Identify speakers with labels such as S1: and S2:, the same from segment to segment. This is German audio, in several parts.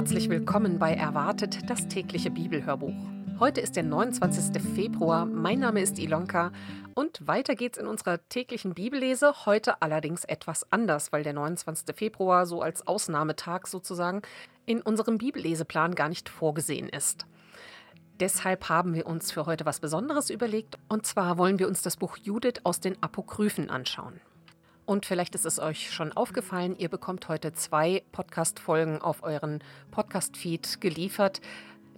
S1: Herzlich willkommen bei Erwartet, das tägliche Bibelhörbuch. Heute ist der 29. Februar. Mein Name ist Ilonka und weiter geht's in unserer täglichen Bibellese. Heute allerdings etwas anders, weil der 29. Februar so als Ausnahmetag sozusagen in unserem Bibelleseplan gar nicht vorgesehen ist. Deshalb haben wir uns für heute was Besonderes überlegt und zwar wollen wir uns das Buch Judith aus den Apokryphen anschauen. Und vielleicht ist es euch schon aufgefallen, ihr bekommt heute zwei Podcast-Folgen auf euren Podcast-Feed geliefert.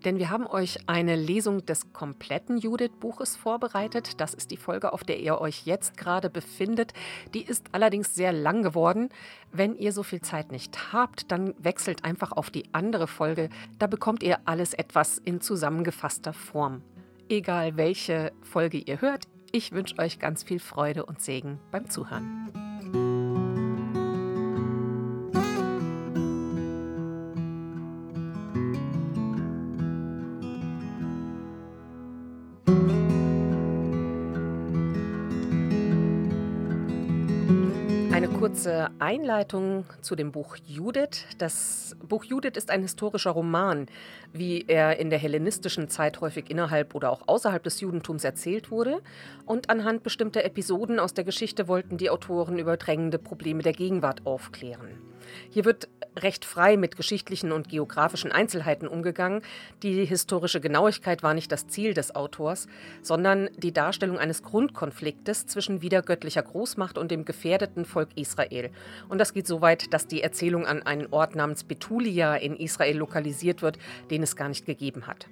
S1: Denn wir haben euch eine Lesung des kompletten Judith-Buches vorbereitet. Das ist die Folge, auf der ihr euch jetzt gerade befindet. Die ist allerdings sehr lang geworden. Wenn ihr so viel Zeit nicht habt, dann wechselt einfach auf die andere Folge. Da bekommt ihr alles etwas in zusammengefasster Form. Egal welche Folge ihr hört, ich wünsche euch ganz viel Freude und Segen beim Zuhören. Kurze Einleitung zu dem Buch Judith. Das Buch Judith ist ein historischer Roman, wie er in der hellenistischen Zeit häufig innerhalb oder auch außerhalb des Judentums erzählt wurde. Und anhand bestimmter Episoden aus der Geschichte wollten die Autoren über drängende Probleme der Gegenwart aufklären. Hier wird recht frei mit geschichtlichen und geografischen Einzelheiten umgegangen. Die historische Genauigkeit war nicht das Ziel des Autors, sondern die Darstellung eines Grundkonfliktes zwischen wiedergöttlicher Großmacht und dem gefährdeten Volk Israel. Und das geht so weit, dass die Erzählung an einen Ort namens Betulia in Israel lokalisiert wird, den es gar nicht gegeben hat.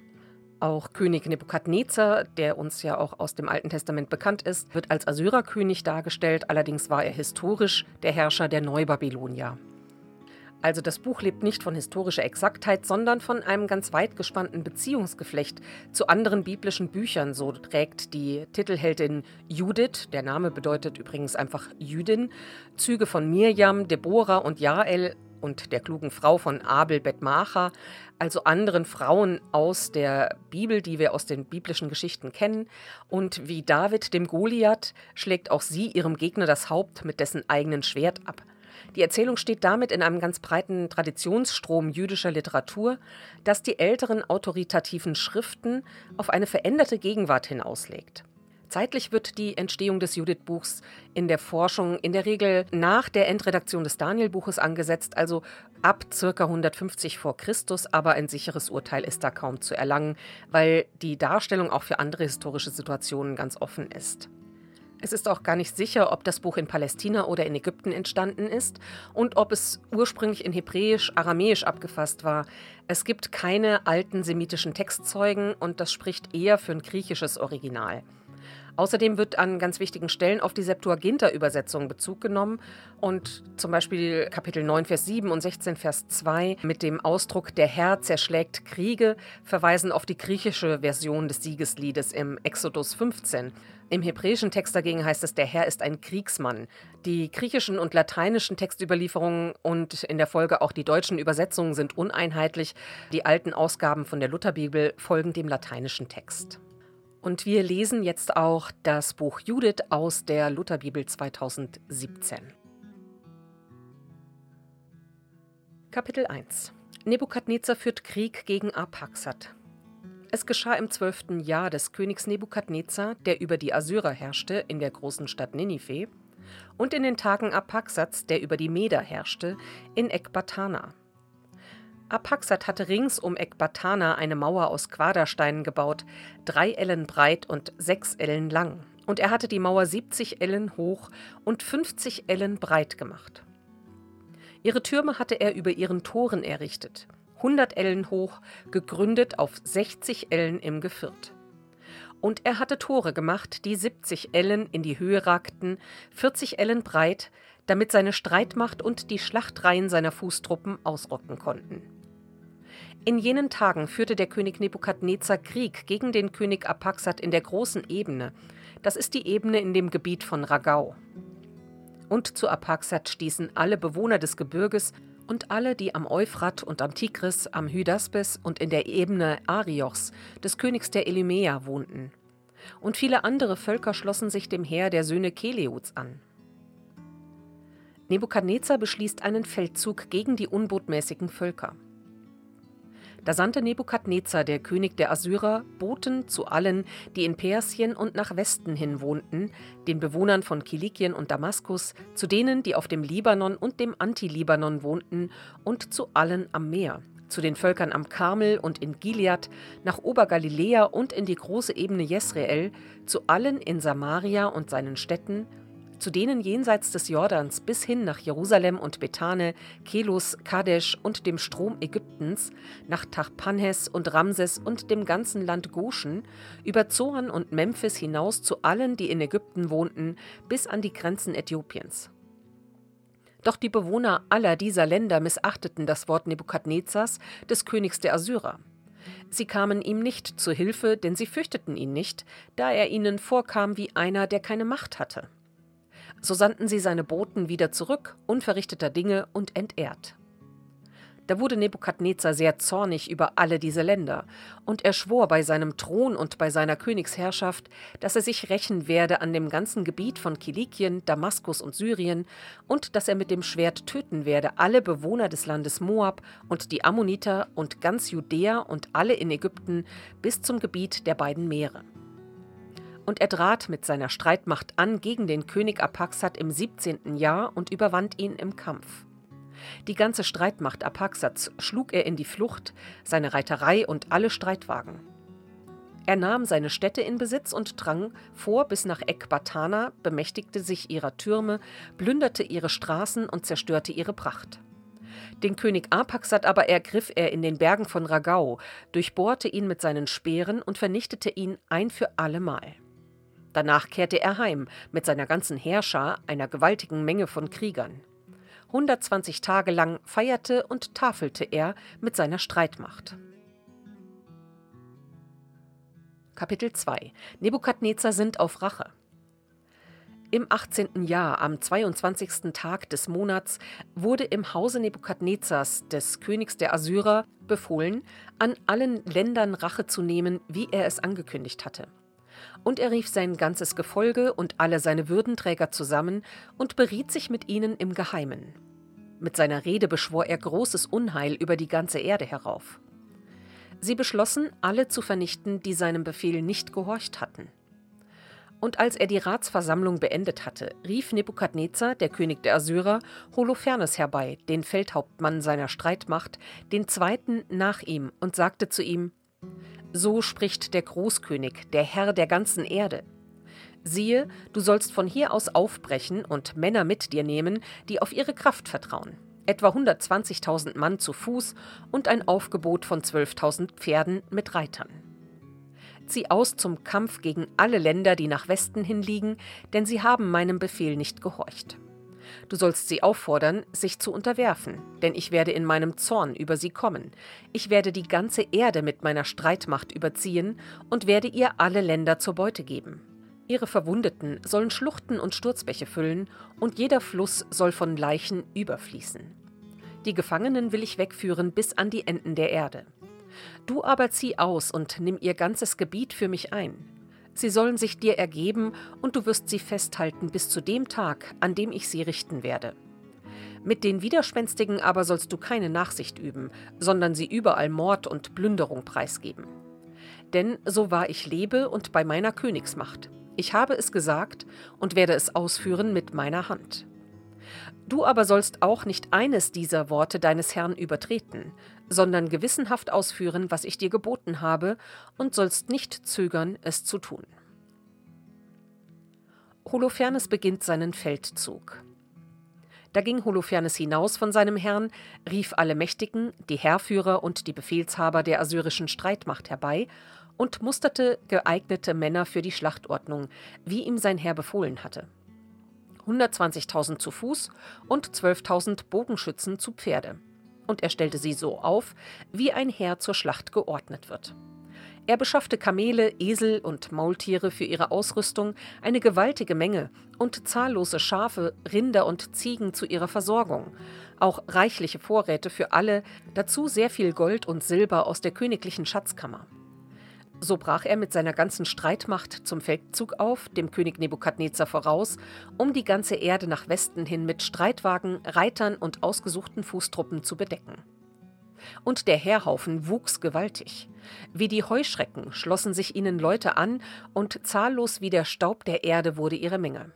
S1: Auch König Nebukadnezar, der uns ja auch aus dem Alten Testament bekannt ist, wird als Assyrerkönig dargestellt, allerdings war er historisch der Herrscher der Neubabylonier. Also das Buch lebt nicht von historischer Exaktheit, sondern von einem ganz weit gespannten Beziehungsgeflecht zu anderen biblischen Büchern. So trägt die Titelheldin Judith, der Name bedeutet übrigens einfach Jüdin, Züge von Mirjam, Deborah und Jael und der klugen Frau von Abel Bethmacha, also anderen Frauen aus der Bibel, die wir aus den biblischen Geschichten kennen. Und wie David dem Goliath schlägt auch sie ihrem Gegner das Haupt mit dessen eigenen Schwert ab. Die Erzählung steht damit in einem ganz breiten Traditionsstrom jüdischer Literatur, das die älteren autoritativen Schriften auf eine veränderte Gegenwart hinauslegt. Zeitlich wird die Entstehung des Judith-Buchs in der Forschung in der Regel nach der Endredaktion des Daniel-Buches angesetzt, also ab ca. 150 vor Christus, aber ein sicheres Urteil ist da kaum zu erlangen, weil die Darstellung auch für andere historische Situationen ganz offen ist. Es ist auch gar nicht sicher, ob das Buch in Palästina oder in Ägypten entstanden ist und ob es ursprünglich in Hebräisch, Aramäisch abgefasst war. Es gibt keine alten semitischen Textzeugen und das spricht eher für ein griechisches Original. Außerdem wird an ganz wichtigen Stellen auf die Septuaginta-Übersetzung Bezug genommen und zum Beispiel Kapitel 9, Vers 7 und 16, Vers 2 mit dem Ausdruck Der Herr zerschlägt Kriege verweisen auf die griechische Version des Siegesliedes im Exodus 15. Im hebräischen Text dagegen heißt es, der Herr ist ein Kriegsmann. Die griechischen und lateinischen Textüberlieferungen und in der Folge auch die deutschen Übersetzungen sind uneinheitlich. Die alten Ausgaben von der Lutherbibel folgen dem lateinischen Text. Und wir lesen jetzt auch das Buch Judith aus der Lutherbibel 2017. Kapitel 1 Nebukadnezar führt Krieg gegen Arpaxad. Es geschah im zwölften Jahr des Königs Nebukadnezar, der über die Assyrer herrschte, in der großen Stadt Ninive, und in den Tagen Arpaxads, der über die Meder herrschte, in Ekbatana. Apaxat hatte rings um Ekbatana eine Mauer aus Quadersteinen gebaut, drei Ellen breit und sechs Ellen lang. Und er hatte die Mauer 70 Ellen hoch und 50 Ellen breit gemacht. Ihre Türme hatte er über ihren Toren errichtet, 100 Ellen hoch, gegründet auf 60 Ellen im Geviert. Und er hatte Tore gemacht, die 70 Ellen in die Höhe ragten, 40 Ellen breit, damit seine Streitmacht und die Schlachtreihen seiner Fußtruppen ausrotten konnten. In jenen Tagen führte der König Nebukadnezar Krieg gegen den König Apaxat in der großen Ebene. Das ist die Ebene in dem Gebiet von Ragau. Und zu Apaxat stießen alle Bewohner des Gebirges und alle, die am Euphrat und am Tigris, am Hydaspes und in der Ebene Ariochs, des Königs der Elymea, wohnten. Und viele andere Völker schlossen sich dem Heer der Söhne Keleuts an. Nebukadnezar beschließt einen Feldzug gegen die unbotmäßigen Völker. Da sandte Nebukadnezar, der König der Assyrer, Boten zu allen, die in Persien und nach Westen hin wohnten, den Bewohnern von Kilikien und Damaskus, zu denen, die auf dem Libanon und dem Anti-Libanon wohnten, und zu allen am Meer, zu den Völkern am Karmel und in Gilead, nach Obergaliläa und in die große Ebene Jesreel, zu allen in Samaria und seinen Städten, zu denen jenseits des Jordans bis hin nach Jerusalem und Bethane, Kelus, Kadesh und dem Strom Ägyptens, nach Tachpanhes und Ramses und dem ganzen Land Goshen, über Zoan und Memphis hinaus zu allen, die in Ägypten wohnten, bis an die Grenzen Äthiopiens. Doch die Bewohner aller dieser Länder missachteten das Wort Nebukadnezars, des Königs der Assyrer. Sie kamen ihm nicht zu Hilfe, denn sie fürchteten ihn nicht, da er ihnen vorkam wie einer, der keine Macht hatte. So sandten sie seine Boten wieder zurück, unverrichteter Dinge und entehrt. Da wurde Nebukadnezar sehr zornig über alle diese Länder, und er schwor bei seinem Thron und bei seiner Königsherrschaft, dass er sich rächen werde an dem ganzen Gebiet von Kilikien, Damaskus und Syrien, und dass er mit dem Schwert töten werde alle Bewohner des Landes Moab und die Ammoniter und ganz Judäa und alle in Ägypten bis zum Gebiet der beiden Meere und er trat mit seiner Streitmacht an gegen den König Apaxat im 17. Jahr und überwand ihn im Kampf. Die ganze Streitmacht Apaxats schlug er in die Flucht, seine Reiterei und alle Streitwagen. Er nahm seine Städte in Besitz und drang vor bis nach Ekbatana, bemächtigte sich ihrer Türme, plünderte ihre Straßen und zerstörte ihre Pracht. Den König Apaxat aber ergriff er in den Bergen von Ragau, durchbohrte ihn mit seinen Speeren und vernichtete ihn ein für allemal. Danach kehrte er heim mit seiner ganzen Heerschar, einer gewaltigen Menge von Kriegern. 120 Tage lang feierte und tafelte er mit seiner Streitmacht. Kapitel 2 Nebukadnezar sind auf Rache. Im 18. Jahr, am 22. Tag des Monats, wurde im Hause Nebukadnezars, des Königs der Assyrer, befohlen, an allen Ländern Rache zu nehmen, wie er es angekündigt hatte. Und er rief sein ganzes Gefolge und alle seine Würdenträger zusammen und beriet sich mit ihnen im Geheimen. Mit seiner Rede beschwor er großes Unheil über die ganze Erde herauf. Sie beschlossen, alle zu vernichten, die seinem Befehl nicht gehorcht hatten. Und als er die Ratsversammlung beendet hatte, rief Nebukadnezar, der König der Assyrer, Holofernes herbei, den Feldhauptmann seiner Streitmacht, den zweiten nach ihm, und sagte zu ihm: so spricht der Großkönig, der Herr der ganzen Erde. Siehe, du sollst von hier aus aufbrechen und Männer mit dir nehmen, die auf ihre Kraft vertrauen. Etwa 120.000 Mann zu Fuß und ein Aufgebot von 12.000 Pferden mit Reitern. Zieh aus zum Kampf gegen alle Länder, die nach Westen hin liegen, denn sie haben meinem Befehl nicht gehorcht. Du sollst sie auffordern, sich zu unterwerfen, denn ich werde in meinem Zorn über sie kommen. Ich werde die ganze Erde mit meiner Streitmacht überziehen und werde ihr alle Länder zur Beute geben. Ihre Verwundeten sollen Schluchten und Sturzbäche füllen, und jeder Fluss soll von Leichen überfließen. Die Gefangenen will ich wegführen bis an die Enden der Erde. Du aber zieh aus und nimm ihr ganzes Gebiet für mich ein. Sie sollen sich dir ergeben, und du wirst sie festhalten bis zu dem Tag, an dem ich sie richten werde. Mit den Widerspenstigen aber sollst du keine Nachsicht üben, sondern sie überall Mord und Plünderung preisgeben. Denn so wahr ich lebe und bei meiner Königsmacht. Ich habe es gesagt und werde es ausführen mit meiner Hand. Du aber sollst auch nicht eines dieser Worte deines Herrn übertreten, sondern gewissenhaft ausführen, was ich dir geboten habe, und sollst nicht zögern, es zu tun. Holofernes beginnt seinen Feldzug. Da ging Holofernes hinaus von seinem Herrn, rief alle Mächtigen, die Heerführer und die Befehlshaber der assyrischen Streitmacht herbei und musterte geeignete Männer für die Schlachtordnung, wie ihm sein Herr befohlen hatte. 120.000 zu Fuß und 12.000 Bogenschützen zu Pferde. Und er stellte sie so auf, wie ein Heer zur Schlacht geordnet wird. Er beschaffte Kamele, Esel und Maultiere für ihre Ausrüstung, eine gewaltige Menge und zahllose Schafe, Rinder und Ziegen zu ihrer Versorgung, auch reichliche Vorräte für alle, dazu sehr viel Gold und Silber aus der königlichen Schatzkammer. So brach er mit seiner ganzen Streitmacht zum Feldzug auf, dem König Nebukadnezar voraus, um die ganze Erde nach Westen hin mit Streitwagen, Reitern und ausgesuchten Fußtruppen zu bedecken. Und der Heerhaufen wuchs gewaltig. Wie die Heuschrecken schlossen sich ihnen Leute an, und zahllos wie der Staub der Erde wurde ihre Menge.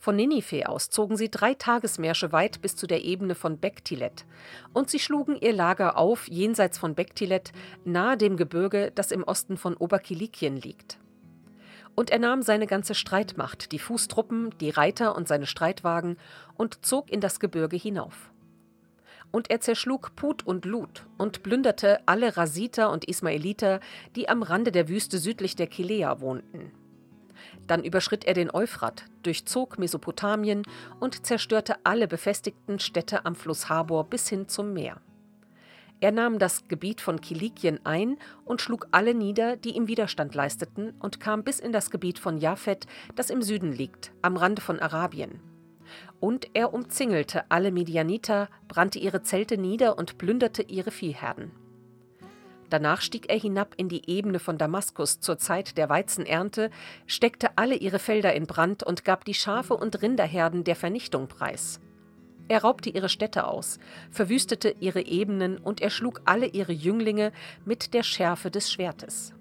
S1: Von Ninive aus zogen sie drei Tagesmärsche weit bis zu der Ebene von Bektilet, und sie schlugen ihr Lager auf jenseits von Bektilet, nahe dem Gebirge, das im Osten von Oberkilikien liegt. Und er nahm seine ganze Streitmacht, die Fußtruppen, die Reiter und seine Streitwagen, und zog in das Gebirge hinauf. Und er zerschlug Put und Lut und plünderte alle Rasiter und Ismaeliter, die am Rande der Wüste südlich der Kilea wohnten. Dann überschritt er den Euphrat, durchzog Mesopotamien und zerstörte alle befestigten Städte am Fluss Habor bis hin zum Meer. Er nahm das Gebiet von Kilikien ein und schlug alle nieder, die ihm Widerstand leisteten, und kam bis in das Gebiet von Japhet, das im Süden liegt, am Rande von Arabien. Und er umzingelte alle Midianiter, brannte ihre Zelte nieder und plünderte ihre Viehherden. Danach stieg er hinab in die Ebene von Damaskus zur Zeit der Weizenernte, steckte alle ihre Felder in Brand und gab die Schafe und Rinderherden der Vernichtung preis. Er raubte ihre Städte aus, verwüstete ihre Ebenen und erschlug alle ihre Jünglinge mit der Schärfe des Schwertes.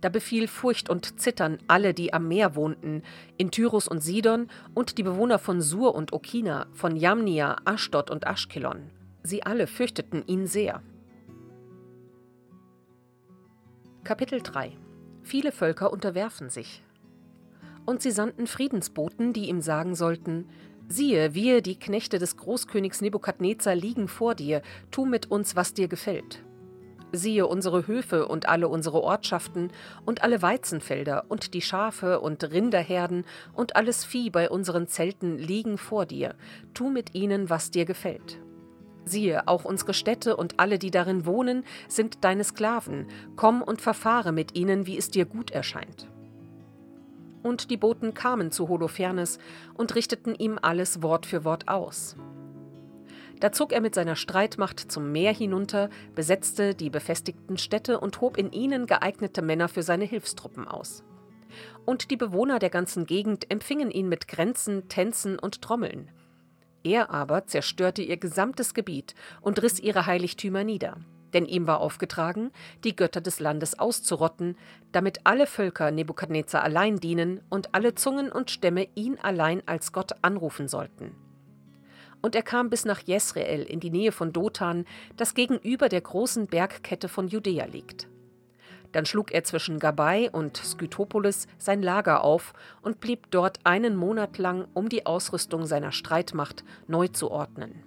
S1: Da befiel Furcht und Zittern alle, die am Meer wohnten, in Tyrus und Sidon und die Bewohner von Sur und Okina, von Jamnia, Aschdod und Aschkelon. Sie alle fürchteten ihn sehr. Kapitel 3 Viele Völker unterwerfen sich. Und sie sandten Friedensboten, die ihm sagen sollten: Siehe, wir, die Knechte des Großkönigs Nebukadnezar, liegen vor dir, tu mit uns, was dir gefällt. Siehe unsere Höfe und alle unsere Ortschaften und alle Weizenfelder und die Schafe und Rinderherden und alles Vieh bei unseren Zelten liegen vor dir, tu mit ihnen, was dir gefällt. Siehe, auch unsere Städte und alle, die darin wohnen, sind deine Sklaven. Komm und verfahre mit ihnen, wie es dir gut erscheint. Und die Boten kamen zu Holofernes und richteten ihm alles Wort für Wort aus. Da zog er mit seiner Streitmacht zum Meer hinunter, besetzte die befestigten Städte und hob in ihnen geeignete Männer für seine Hilfstruppen aus. Und die Bewohner der ganzen Gegend empfingen ihn mit Grenzen, Tänzen und Trommeln. Er aber zerstörte ihr gesamtes Gebiet und riss ihre Heiligtümer nieder. Denn ihm war aufgetragen, die Götter des Landes auszurotten, damit alle Völker Nebukadnezar allein dienen und alle Zungen und Stämme ihn allein als Gott anrufen sollten. Und er kam bis nach Jesreel in die Nähe von Dothan, das gegenüber der großen Bergkette von Judäa liegt. Dann schlug er zwischen Gabai und Skytopolis sein Lager auf und blieb dort einen Monat lang, um die Ausrüstung seiner Streitmacht neu zu ordnen.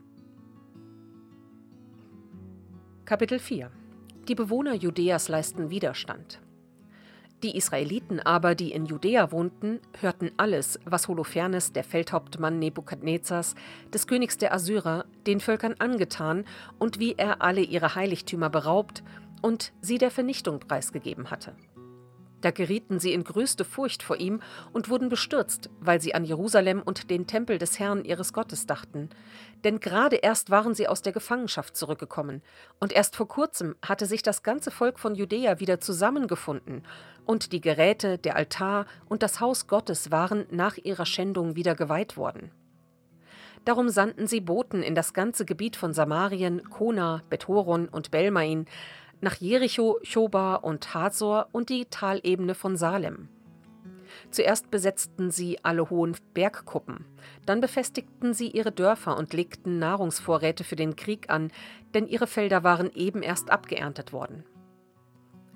S1: Kapitel 4 Die Bewohner Judäas leisten Widerstand. Die Israeliten aber, die in Judäa wohnten, hörten alles, was Holofernes, der Feldhauptmann Nebukadnezars, des Königs der Assyrer, den Völkern angetan und wie er alle ihre Heiligtümer beraubt und sie der Vernichtung preisgegeben hatte. Da gerieten sie in größte Furcht vor ihm und wurden bestürzt, weil sie an Jerusalem und den Tempel des Herrn ihres Gottes dachten. Denn gerade erst waren sie aus der Gefangenschaft zurückgekommen, und erst vor kurzem hatte sich das ganze Volk von Judäa wieder zusammengefunden, und die Geräte, der Altar und das Haus Gottes waren nach ihrer Schändung wieder geweiht worden. Darum sandten sie Boten in das ganze Gebiet von Samarien, Kona, Bethoron und Belmain, nach Jericho, Choba und Hazor und die Talebene von Salem. Zuerst besetzten sie alle hohen Bergkuppen, dann befestigten sie ihre Dörfer und legten Nahrungsvorräte für den Krieg an, denn ihre Felder waren eben erst abgeerntet worden.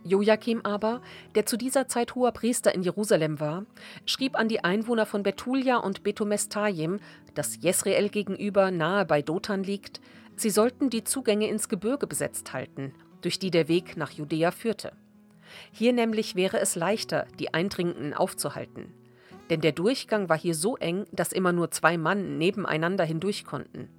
S1: Joachim aber, der zu dieser Zeit hoher Priester in Jerusalem war, schrieb an die Einwohner von Betulia und Betomestajim, das Jesreel gegenüber nahe bei Dothan liegt, sie sollten die Zugänge ins Gebirge besetzt halten durch die der Weg nach Judäa führte. Hier nämlich wäre es leichter, die Eindringenden aufzuhalten. Denn der Durchgang war hier so eng, dass immer nur zwei Mann nebeneinander hindurch konnten.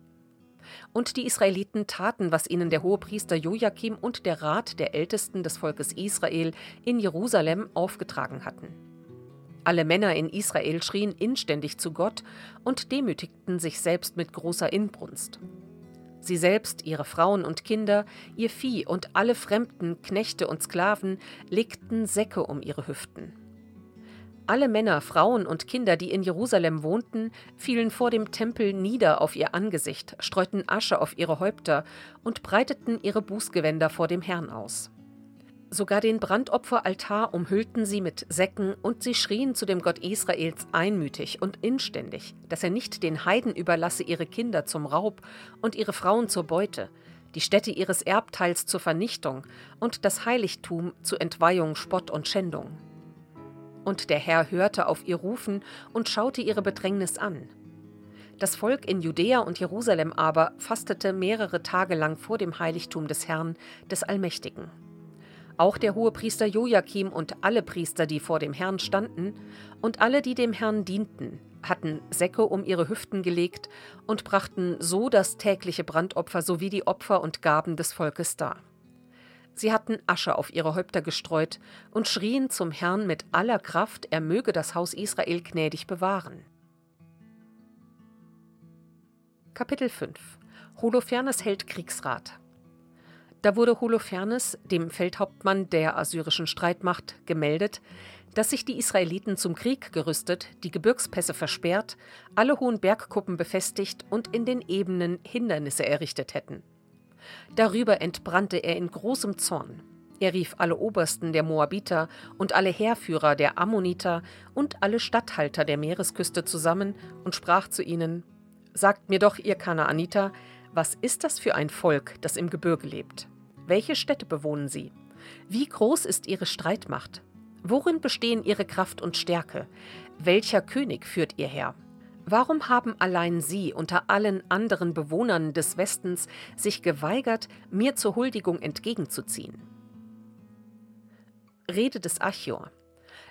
S1: Und die Israeliten taten, was ihnen der Hohepriester Joachim und der Rat der Ältesten des Volkes Israel in Jerusalem aufgetragen hatten. Alle Männer in Israel schrien inständig zu Gott und demütigten sich selbst mit großer Inbrunst. Sie selbst, ihre Frauen und Kinder, ihr Vieh und alle Fremden, Knechte und Sklaven legten Säcke um ihre Hüften. Alle Männer, Frauen und Kinder, die in Jerusalem wohnten, fielen vor dem Tempel nieder auf ihr Angesicht, streuten Asche auf ihre Häupter und breiteten ihre Bußgewänder vor dem Herrn aus. Sogar den Brandopferaltar umhüllten sie mit Säcken und sie schrien zu dem Gott Israels einmütig und inständig, dass er nicht den Heiden überlasse ihre Kinder zum Raub und ihre Frauen zur Beute, die Stätte ihres Erbteils zur Vernichtung und das Heiligtum zur Entweihung, Spott und Schändung. Und der Herr hörte auf ihr Rufen und schaute ihre Bedrängnis an. Das Volk in Judäa und Jerusalem aber fastete mehrere Tage lang vor dem Heiligtum des Herrn, des Allmächtigen. Auch der Hohepriester Joachim und alle Priester, die vor dem Herrn standen, und alle, die dem Herrn dienten, hatten Säcke um ihre Hüften gelegt und brachten so das tägliche Brandopfer sowie die Opfer und Gaben des Volkes dar. Sie hatten Asche auf ihre Häupter gestreut und schrien zum Herrn mit aller Kraft, er möge das Haus Israel gnädig bewahren. Kapitel 5 Holofernes hält Kriegsrat da wurde Holofernes, dem Feldhauptmann der assyrischen Streitmacht, gemeldet, dass sich die Israeliten zum Krieg gerüstet, die Gebirgspässe versperrt, alle hohen Bergkuppen befestigt und in den Ebenen Hindernisse errichtet hätten. Darüber entbrannte er in großem Zorn. Er rief alle Obersten der Moabiter und alle Heerführer der Ammoniter und alle Statthalter der Meeresküste zusammen und sprach zu ihnen: Sagt mir doch, ihr Kanaaniter, was ist das für ein Volk, das im Gebirge lebt? Welche Städte bewohnen sie? Wie groß ist ihre Streitmacht? Worin bestehen ihre Kraft und Stärke? Welcher König führt ihr her? Warum haben allein Sie unter allen anderen Bewohnern des Westens sich geweigert, mir zur Huldigung entgegenzuziehen? Rede des Achior.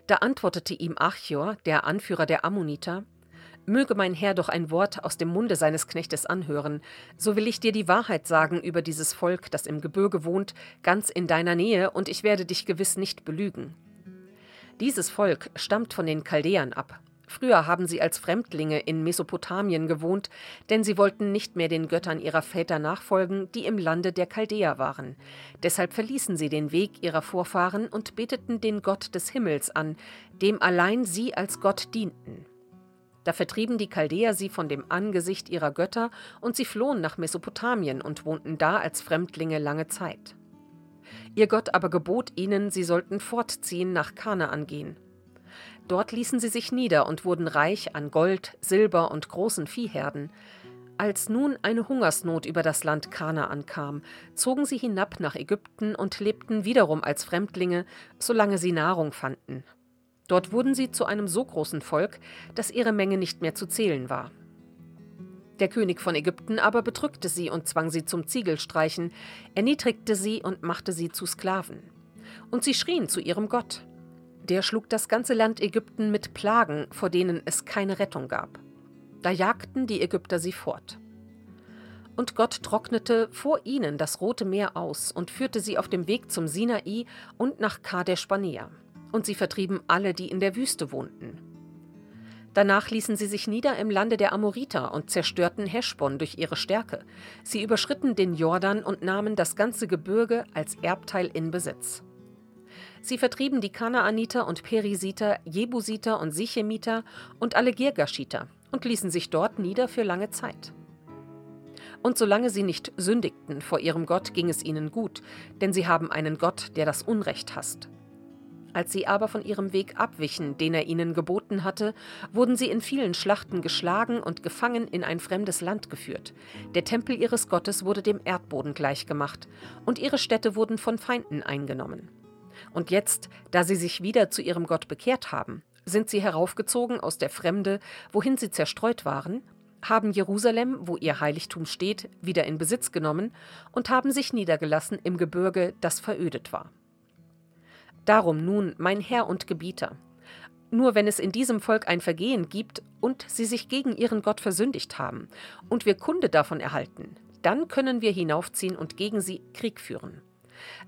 S1: Da antwortete ihm Achior, der Anführer der Ammoniter, Möge mein Herr doch ein Wort aus dem Munde seines Knechtes anhören, so will ich dir die Wahrheit sagen über dieses Volk, das im Gebirge wohnt, ganz in deiner Nähe, und ich werde dich gewiss nicht belügen. Dieses Volk stammt von den Chaldäern ab. Früher haben sie als Fremdlinge in Mesopotamien gewohnt, denn sie wollten nicht mehr den Göttern ihrer Väter nachfolgen, die im Lande der Chaldäer waren. Deshalb verließen sie den Weg ihrer Vorfahren und beteten den Gott des Himmels an, dem allein sie als Gott dienten. Da vertrieben die Chaldäer sie von dem Angesicht ihrer Götter und sie flohen nach Mesopotamien und wohnten da als Fremdlinge lange Zeit. Ihr Gott aber gebot ihnen, sie sollten fortziehen nach Kanaan gehen. Dort ließen sie sich nieder und wurden reich an Gold, Silber und großen Viehherden. Als nun eine Hungersnot über das Land Kanaan kam, zogen sie hinab nach Ägypten und lebten wiederum als Fremdlinge, solange sie Nahrung fanden, Dort wurden sie zu einem so großen Volk, dass ihre Menge nicht mehr zu zählen war. Der König von Ägypten aber bedrückte sie und zwang sie zum Ziegelstreichen, erniedrigte sie und machte sie zu Sklaven. Und sie schrien zu ihrem Gott. Der schlug das ganze Land Ägypten mit Plagen, vor denen es keine Rettung gab. Da jagten die Ägypter sie fort. Und Gott trocknete vor ihnen das Rote Meer aus und führte sie auf dem Weg zum Sinai und nach Kadesh Barnea und sie vertrieben alle, die in der Wüste wohnten. Danach ließen sie sich nieder im Lande der Amoriter und zerstörten Heschbon durch ihre Stärke. Sie überschritten den Jordan und nahmen das ganze Gebirge als Erbteil in Besitz. Sie vertrieben die Kanaaniter und Perisiter, Jebusiter und Sichemiter und alle Girgashiter und ließen sich dort nieder für lange Zeit. Und solange sie nicht sündigten vor ihrem Gott, ging es ihnen gut, denn sie haben einen Gott, der das Unrecht hasst. Als sie aber von ihrem Weg abwichen, den er ihnen geboten hatte, wurden sie in vielen Schlachten geschlagen und gefangen in ein fremdes Land geführt. Der Tempel ihres Gottes wurde dem Erdboden gleichgemacht, und ihre Städte wurden von Feinden eingenommen. Und jetzt, da sie sich wieder zu ihrem Gott bekehrt haben, sind sie heraufgezogen aus der Fremde, wohin sie zerstreut waren, haben Jerusalem, wo ihr Heiligtum steht, wieder in Besitz genommen und haben sich niedergelassen im Gebirge, das verödet war. Darum nun, mein Herr und Gebieter, nur wenn es in diesem Volk ein Vergehen gibt und sie sich gegen ihren Gott versündigt haben und wir Kunde davon erhalten, dann können wir hinaufziehen und gegen sie Krieg führen.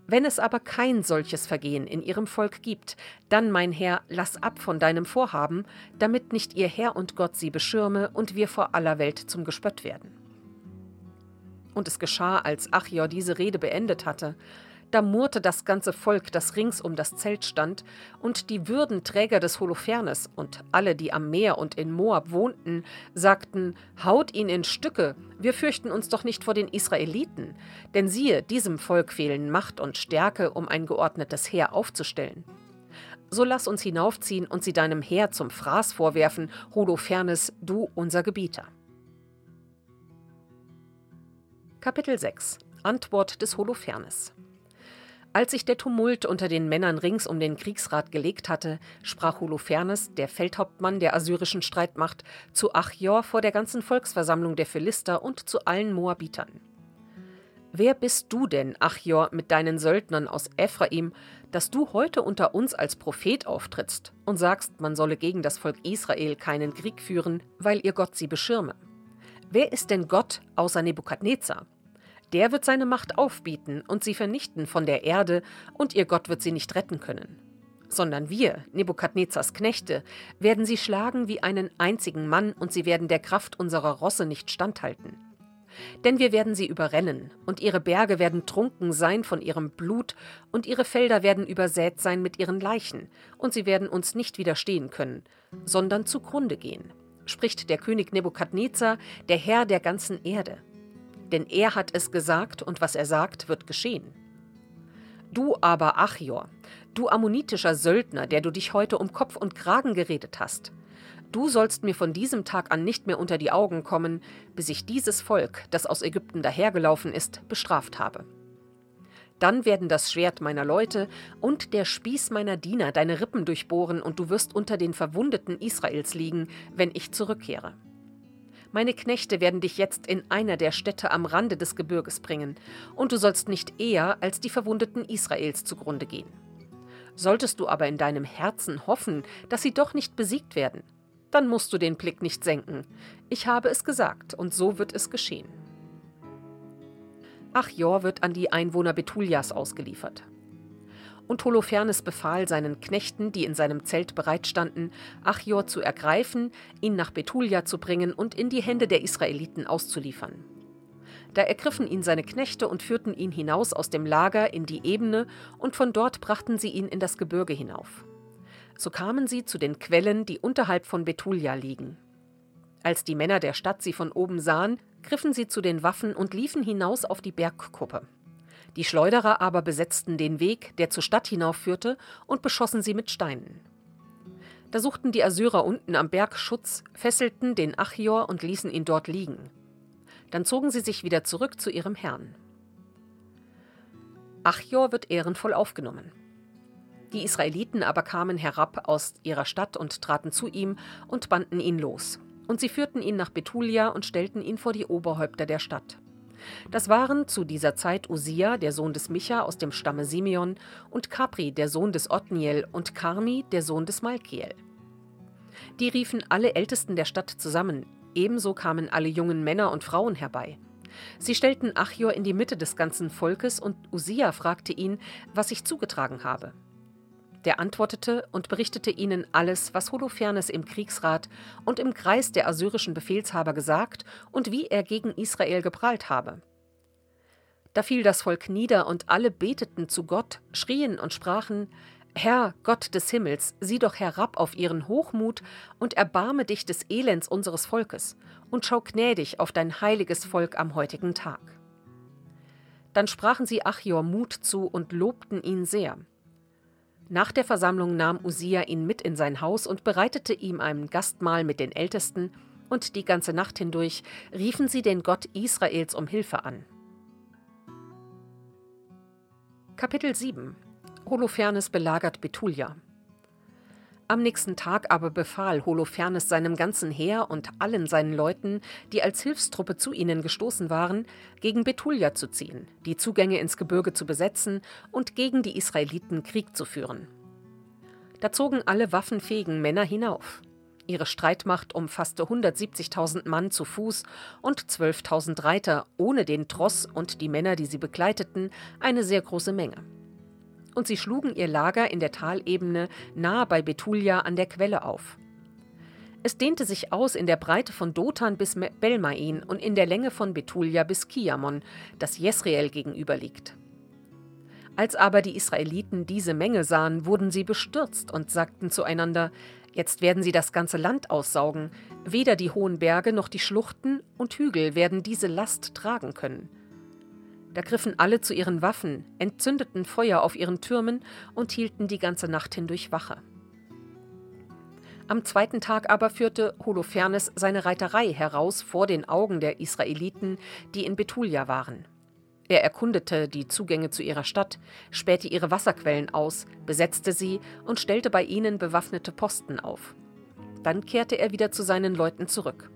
S1: Wenn es aber kein solches Vergehen in ihrem Volk gibt, dann, mein Herr, lass ab von deinem Vorhaben, damit nicht ihr Herr und Gott sie beschirme und wir vor aller Welt zum Gespött werden. Und es geschah, als Achior diese Rede beendet hatte, Da murrte das ganze Volk, das rings um das Zelt stand, und die Würdenträger des Holofernes und alle, die am Meer und in Moab wohnten, sagten: Haut ihn in Stücke, wir fürchten uns doch nicht vor den Israeliten, denn siehe, diesem Volk fehlen Macht und Stärke, um ein geordnetes Heer aufzustellen. So lass uns hinaufziehen und sie deinem Heer zum Fraß vorwerfen, Holofernes, du unser Gebieter. Kapitel 6 Antwort des Holofernes als sich der Tumult unter den Männern rings um den Kriegsrat gelegt hatte, sprach Holofernes, der Feldhauptmann der assyrischen Streitmacht, zu Achior vor der ganzen Volksversammlung der Philister und zu allen Moabitern. Wer bist du denn, Achior, mit deinen Söldnern aus Ephraim, dass du heute unter uns als Prophet auftrittst und sagst, man solle gegen das Volk Israel keinen Krieg führen, weil ihr Gott sie beschirme? Wer ist denn Gott außer Nebukadnezar? Der wird seine Macht aufbieten und sie vernichten von der Erde, und ihr Gott wird sie nicht retten können. Sondern wir, Nebukadnezars Knechte, werden sie schlagen wie einen einzigen Mann, und sie werden der Kraft unserer Rosse nicht standhalten. Denn wir werden sie überrennen, und ihre Berge werden trunken sein von ihrem Blut, und ihre Felder werden übersät sein mit ihren Leichen, und sie werden uns nicht widerstehen können, sondern zugrunde gehen, spricht der König Nebukadnezar, der Herr der ganzen Erde denn er hat es gesagt und was er sagt, wird geschehen. Du aber, Achior, du ammonitischer Söldner, der du dich heute um Kopf und Kragen geredet hast, du sollst mir von diesem Tag an nicht mehr unter die Augen kommen, bis ich dieses Volk, das aus Ägypten dahergelaufen ist, bestraft habe. Dann werden das Schwert meiner Leute und der Spieß meiner Diener deine Rippen durchbohren, und du wirst unter den Verwundeten Israels liegen, wenn ich zurückkehre. Meine Knechte werden dich jetzt in einer der Städte am Rande des Gebirges bringen, und du sollst nicht eher als die Verwundeten Israels zugrunde gehen. Solltest du aber in deinem Herzen hoffen, dass sie doch nicht besiegt werden, dann musst du den Blick nicht senken. Ich habe es gesagt, und so wird es geschehen. Achjor wird an die Einwohner Betulias ausgeliefert und Holofernes befahl seinen Knechten, die in seinem Zelt bereitstanden, Achior zu ergreifen, ihn nach Betulia zu bringen und in die Hände der Israeliten auszuliefern. Da ergriffen ihn seine Knechte und führten ihn hinaus aus dem Lager in die Ebene, und von dort brachten sie ihn in das Gebirge hinauf. So kamen sie zu den Quellen, die unterhalb von Betulia liegen. Als die Männer der Stadt sie von oben sahen, griffen sie zu den Waffen und liefen hinaus auf die Bergkuppe. Die Schleuderer aber besetzten den Weg, der zur Stadt hinaufführte, und beschossen sie mit Steinen. Da suchten die Assyrer unten am Berg Schutz, fesselten den Achior und ließen ihn dort liegen. Dann zogen sie sich wieder zurück zu ihrem Herrn. Achior wird ehrenvoll aufgenommen. Die Israeliten aber kamen herab aus ihrer Stadt und traten zu ihm und banden ihn los. Und sie führten ihn nach Betulia und stellten ihn vor die Oberhäupter der Stadt. Das waren zu dieser Zeit Usia, der Sohn des Micha aus dem Stamme Simeon, und Capri, der Sohn des Othniel, und Karmi, der Sohn des Malkiel. Die riefen alle Ältesten der Stadt zusammen, ebenso kamen alle jungen Männer und Frauen herbei. Sie stellten Achior in die Mitte des ganzen Volkes, und Usia fragte ihn, was sich zugetragen habe. Der antwortete und berichtete ihnen alles, was Holofernes im Kriegsrat und im Kreis der assyrischen Befehlshaber gesagt und wie er gegen Israel geprahlt habe. Da fiel das Volk nieder und alle beteten zu Gott, schrien und sprachen: Herr, Gott des Himmels, sieh doch herab auf ihren Hochmut und erbarme dich des Elends unseres Volkes und schau gnädig auf dein heiliges Volk am heutigen Tag. Dann sprachen sie Achior Mut zu und lobten ihn sehr. Nach der Versammlung nahm Usia ihn mit in sein Haus und bereitete ihm ein Gastmahl mit den Ältesten, und die ganze Nacht hindurch riefen sie den Gott Israels um Hilfe an. Kapitel 7 Holofernes belagert Betulia am nächsten Tag aber befahl Holofernes seinem ganzen Heer und allen seinen Leuten, die als Hilfstruppe zu ihnen gestoßen waren, gegen Betulia zu ziehen, die Zugänge ins Gebirge zu besetzen und gegen die Israeliten Krieg zu führen. Da zogen alle waffenfähigen Männer hinauf. Ihre Streitmacht umfasste 170.000 Mann zu Fuß und 12.000 Reiter, ohne den Tross und die Männer, die sie begleiteten, eine sehr große Menge und sie schlugen ihr Lager in der Talebene nahe bei Betulia an der Quelle auf. Es dehnte sich aus in der Breite von Dothan bis Belmain und in der Länge von Betulia bis Kiamon, das Jesreel gegenüber liegt. Als aber die Israeliten diese Menge sahen, wurden sie bestürzt und sagten zueinander, Jetzt werden sie das ganze Land aussaugen, weder die hohen Berge noch die Schluchten und Hügel werden diese Last tragen können. Da griffen alle zu ihren Waffen, entzündeten Feuer auf ihren Türmen und hielten die ganze Nacht hindurch Wache. Am zweiten Tag aber führte Holofernes seine Reiterei heraus vor den Augen der Israeliten, die in Betulia waren. Er erkundete die Zugänge zu ihrer Stadt, spähte ihre Wasserquellen aus, besetzte sie und stellte bei ihnen bewaffnete Posten auf. Dann kehrte er wieder zu seinen Leuten zurück.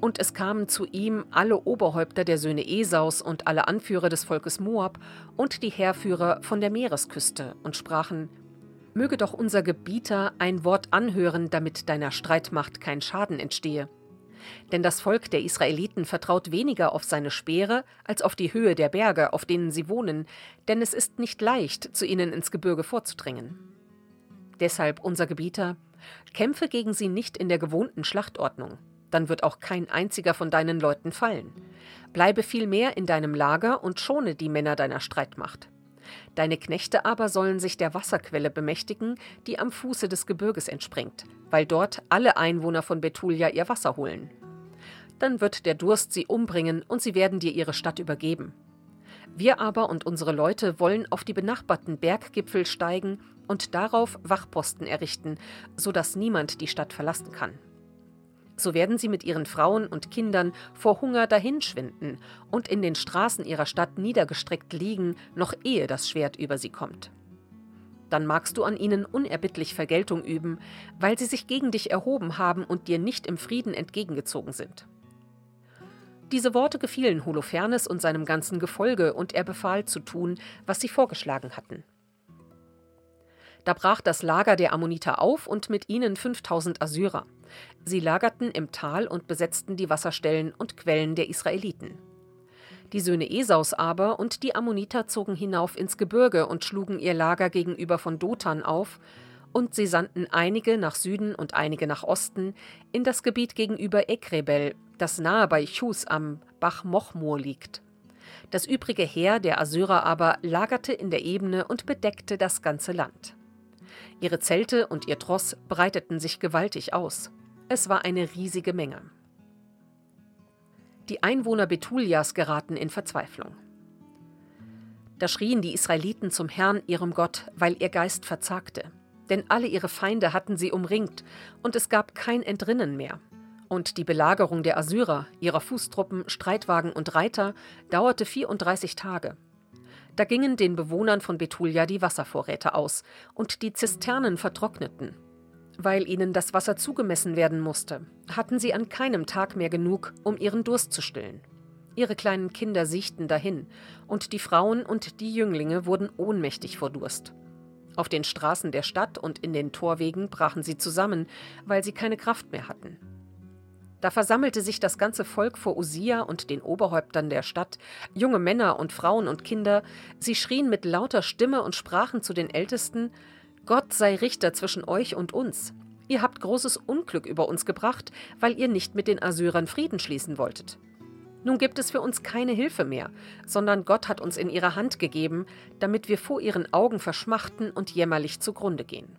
S1: Und es kamen zu ihm alle Oberhäupter der Söhne Esaus und alle Anführer des Volkes Moab und die Heerführer von der Meeresküste und sprachen: Möge doch unser Gebieter ein Wort anhören, damit deiner Streitmacht kein Schaden entstehe. Denn das Volk der Israeliten vertraut weniger auf seine Speere als auf die Höhe der Berge, auf denen sie wohnen, denn es ist nicht leicht, zu ihnen ins Gebirge vorzudringen. Deshalb, unser Gebieter, kämpfe gegen sie nicht in der gewohnten Schlachtordnung dann wird auch kein einziger von deinen Leuten fallen. Bleibe vielmehr in deinem Lager und schone die Männer deiner Streitmacht. Deine Knechte aber sollen sich der Wasserquelle bemächtigen, die am Fuße des Gebirges entspringt, weil dort alle Einwohner von Betulia ihr Wasser holen. Dann wird der Durst sie umbringen und sie werden dir ihre Stadt übergeben. Wir aber und unsere Leute wollen auf die benachbarten Berggipfel steigen und darauf Wachposten errichten, so dass niemand die Stadt verlassen kann so werden sie mit ihren Frauen und Kindern vor Hunger dahinschwinden und in den Straßen ihrer Stadt niedergestreckt liegen, noch ehe das Schwert über sie kommt. Dann magst du an ihnen unerbittlich Vergeltung üben, weil sie sich gegen dich erhoben haben und dir nicht im Frieden entgegengezogen sind. Diese Worte gefielen Holofernes und seinem ganzen Gefolge, und er befahl zu tun, was sie vorgeschlagen hatten. Da brach das Lager der Ammoniter auf und mit ihnen 5000 Assyrer. Sie lagerten im Tal und besetzten die Wasserstellen und Quellen der Israeliten. Die Söhne Esaus aber und die Ammoniter zogen hinauf ins Gebirge und schlugen ihr Lager gegenüber von Dothan auf, und sie sandten einige nach Süden und einige nach Osten in das Gebiet gegenüber Ekrebel, das nahe bei Chus am Bach Mochmor liegt. Das übrige Heer der Assyrer aber lagerte in der Ebene und bedeckte das ganze Land. Ihre Zelte und ihr Tross breiteten sich gewaltig aus. Es war eine riesige Menge. Die Einwohner Betulias geraten in Verzweiflung. Da schrien die Israeliten zum Herrn, ihrem Gott, weil ihr Geist verzagte. Denn alle ihre Feinde hatten sie umringt, und es gab kein Entrinnen mehr. Und die Belagerung der Assyrer, ihrer Fußtruppen, Streitwagen und Reiter dauerte 34 Tage. Da gingen den Bewohnern von Betulia die Wasservorräte aus und die Zisternen vertrockneten. Weil ihnen das Wasser zugemessen werden musste, hatten sie an keinem Tag mehr genug, um ihren Durst zu stillen. Ihre kleinen Kinder siechten dahin, und die Frauen und die Jünglinge wurden ohnmächtig vor Durst. Auf den Straßen der Stadt und in den Torwegen brachen sie zusammen, weil sie keine Kraft mehr hatten. Da versammelte sich das ganze Volk vor Usia und den Oberhäuptern der Stadt, junge Männer und Frauen und Kinder, sie schrien mit lauter Stimme und sprachen zu den Ältesten Gott sei Richter zwischen euch und uns. Ihr habt großes Unglück über uns gebracht, weil ihr nicht mit den Assyrern Frieden schließen wolltet. Nun gibt es für uns keine Hilfe mehr, sondern Gott hat uns in ihre Hand gegeben, damit wir vor ihren Augen verschmachten und jämmerlich zugrunde gehen.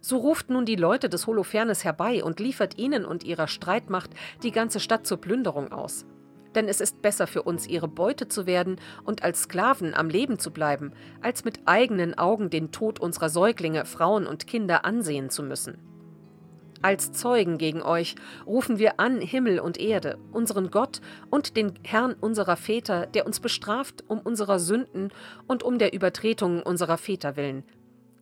S1: So ruft nun die Leute des Holofernes herbei und liefert ihnen und ihrer Streitmacht die ganze Stadt zur Plünderung aus. Denn es ist besser für uns, ihre Beute zu werden und als Sklaven am Leben zu bleiben, als mit eigenen Augen den Tod unserer Säuglinge, Frauen und Kinder ansehen zu müssen. Als Zeugen gegen euch rufen wir an Himmel und Erde, unseren Gott und den Herrn unserer Väter, der uns bestraft um unserer Sünden und um der Übertretungen unserer Väter willen,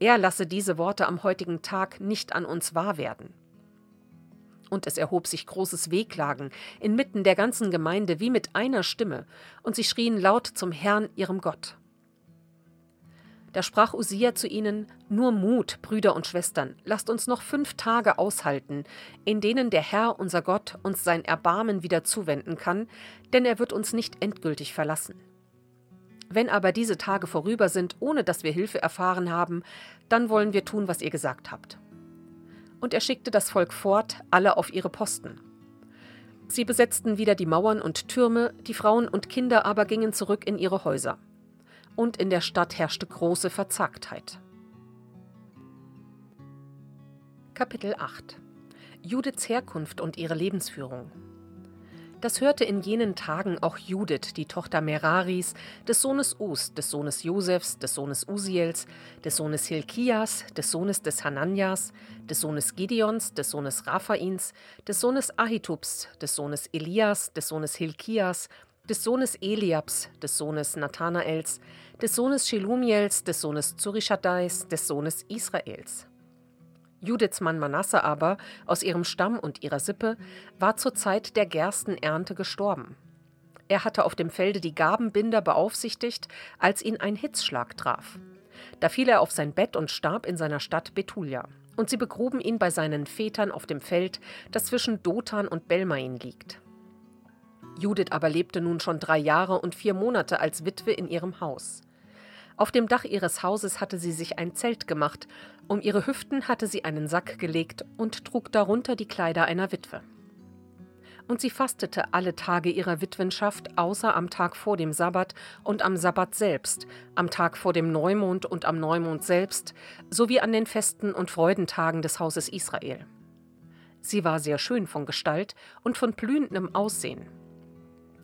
S1: er lasse diese Worte am heutigen Tag nicht an uns wahr werden. Und es erhob sich großes Wehklagen inmitten der ganzen Gemeinde wie mit einer Stimme, und sie schrien laut zum Herrn, ihrem Gott. Da sprach Usia zu ihnen: Nur Mut, Brüder und Schwestern, lasst uns noch fünf Tage aushalten, in denen der Herr, unser Gott, uns sein Erbarmen wieder zuwenden kann, denn er wird uns nicht endgültig verlassen. Wenn aber diese Tage vorüber sind, ohne dass wir Hilfe erfahren haben, dann wollen wir tun, was ihr gesagt habt. Und er schickte das Volk fort, alle auf ihre Posten. Sie besetzten wieder die Mauern und Türme, die Frauen und Kinder aber gingen zurück in ihre Häuser. und in der Stadt herrschte große Verzagtheit. Kapitel 8 Judiths Herkunft und ihre Lebensführung das hörte in jenen Tagen auch Judith, die Tochter Meraris, des Sohnes Us, des Sohnes Josefs, des Sohnes Usiels, des Sohnes Hilkias, des Sohnes des Hananias, des Sohnes Gideons, des Sohnes Raphains, des Sohnes Ahitubs, des Sohnes Elias, des Sohnes Hilkias, des Sohnes Eliabs, des Sohnes Nathanaels, des Sohnes Shelumiels, des Sohnes Zurishaddais, des Sohnes Israels. Judiths Mann Manasse aber, aus ihrem Stamm und ihrer Sippe, war zur Zeit der Gerstenernte gestorben. Er hatte auf dem Felde die Gabenbinder beaufsichtigt, als ihn ein Hitzschlag traf. Da fiel er auf sein Bett und starb in seiner Stadt Betulia. Und sie begruben ihn bei seinen Vätern auf dem Feld, das zwischen Dothan und Belmain liegt. Judith aber lebte nun schon drei Jahre und vier Monate als Witwe in ihrem Haus. Auf dem Dach ihres Hauses hatte sie sich ein Zelt gemacht, um ihre Hüften hatte sie einen Sack gelegt und trug darunter die Kleider einer Witwe. Und sie fastete alle Tage ihrer Witwenschaft, außer am Tag vor dem Sabbat und am Sabbat selbst, am Tag vor dem Neumond und am Neumond selbst, sowie an den Festen und Freudentagen des Hauses Israel. Sie war sehr schön von Gestalt und von blühendem Aussehen.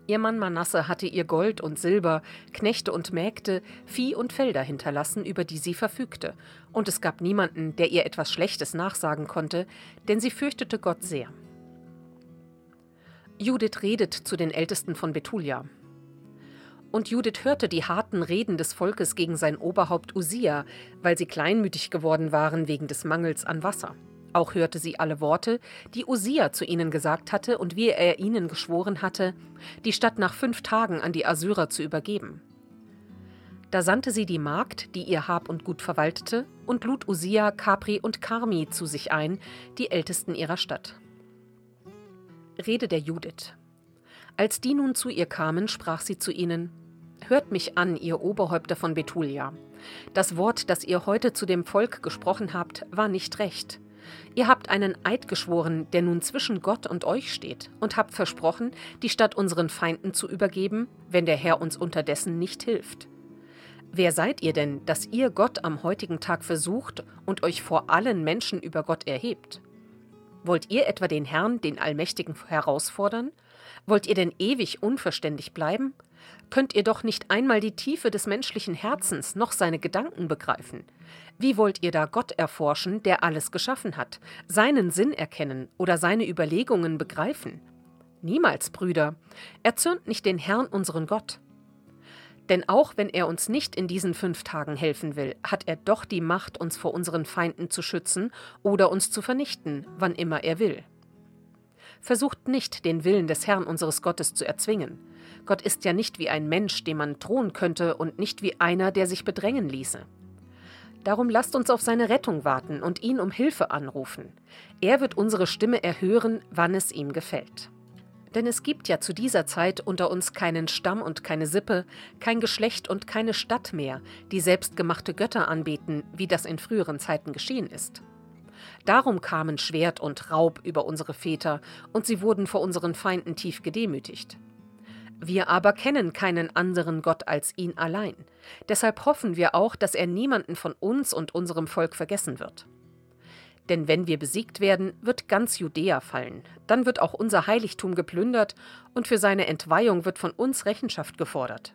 S1: Ihr Mann Manasse hatte ihr Gold und Silber, Knechte und Mägde, Vieh und Felder hinterlassen, über die sie verfügte, und es gab niemanden, der ihr etwas Schlechtes nachsagen konnte, denn sie fürchtete Gott sehr. Judith redet zu den Ältesten von Betulia. Und Judith hörte die harten Reden des Volkes gegen sein Oberhaupt Usia, weil sie kleinmütig geworden waren wegen des Mangels an Wasser. Auch hörte sie alle Worte, die Usia zu ihnen gesagt hatte und wie er ihnen geschworen hatte, die Stadt nach fünf Tagen an die Assyrer zu übergeben. Da sandte sie die Magd, die ihr Hab und Gut verwaltete, und lud Usia, Capri und Carmi zu sich ein, die Ältesten ihrer Stadt. Rede der Judith. Als die nun zu ihr kamen, sprach sie zu ihnen: Hört mich an, ihr Oberhäupter von Betulia. Das Wort, das ihr heute zu dem Volk gesprochen habt, war nicht recht. Ihr habt einen Eid geschworen, der nun zwischen Gott und euch steht, und habt versprochen, die Stadt unseren Feinden zu übergeben, wenn der Herr uns unterdessen nicht hilft. Wer seid ihr denn, dass ihr Gott am heutigen Tag versucht und euch vor allen Menschen über Gott erhebt? Wollt ihr etwa den Herrn, den Allmächtigen, herausfordern? Wollt ihr denn ewig unverständig bleiben? Könnt ihr doch nicht einmal die Tiefe des menschlichen Herzens noch seine Gedanken begreifen? Wie wollt ihr da Gott erforschen, der alles geschaffen hat, seinen Sinn erkennen oder seine Überlegungen begreifen? Niemals, Brüder. Erzürnt nicht den Herrn unseren Gott. Denn auch wenn er uns nicht in diesen fünf Tagen helfen will, hat er doch die Macht, uns vor unseren Feinden zu schützen oder uns zu vernichten, wann immer er will. Versucht nicht, den Willen des Herrn unseres Gottes zu erzwingen. Gott ist ja nicht wie ein Mensch, dem man drohen könnte, und nicht wie einer, der sich bedrängen ließe. Darum lasst uns auf seine Rettung warten und ihn um Hilfe anrufen. Er wird unsere Stimme erhören, wann es ihm gefällt. Denn es gibt ja zu dieser Zeit unter uns keinen Stamm und keine Sippe, kein Geschlecht und keine Stadt mehr, die selbstgemachte Götter anbeten, wie das in früheren Zeiten geschehen ist. Darum kamen Schwert und Raub über unsere Väter, und sie wurden vor unseren Feinden tief gedemütigt. Wir aber kennen keinen anderen Gott als ihn allein. Deshalb hoffen wir auch, dass er niemanden von uns und unserem Volk vergessen wird. Denn wenn wir besiegt werden, wird ganz Judäa fallen. Dann wird auch unser Heiligtum geplündert und für seine Entweihung wird von uns Rechenschaft gefordert.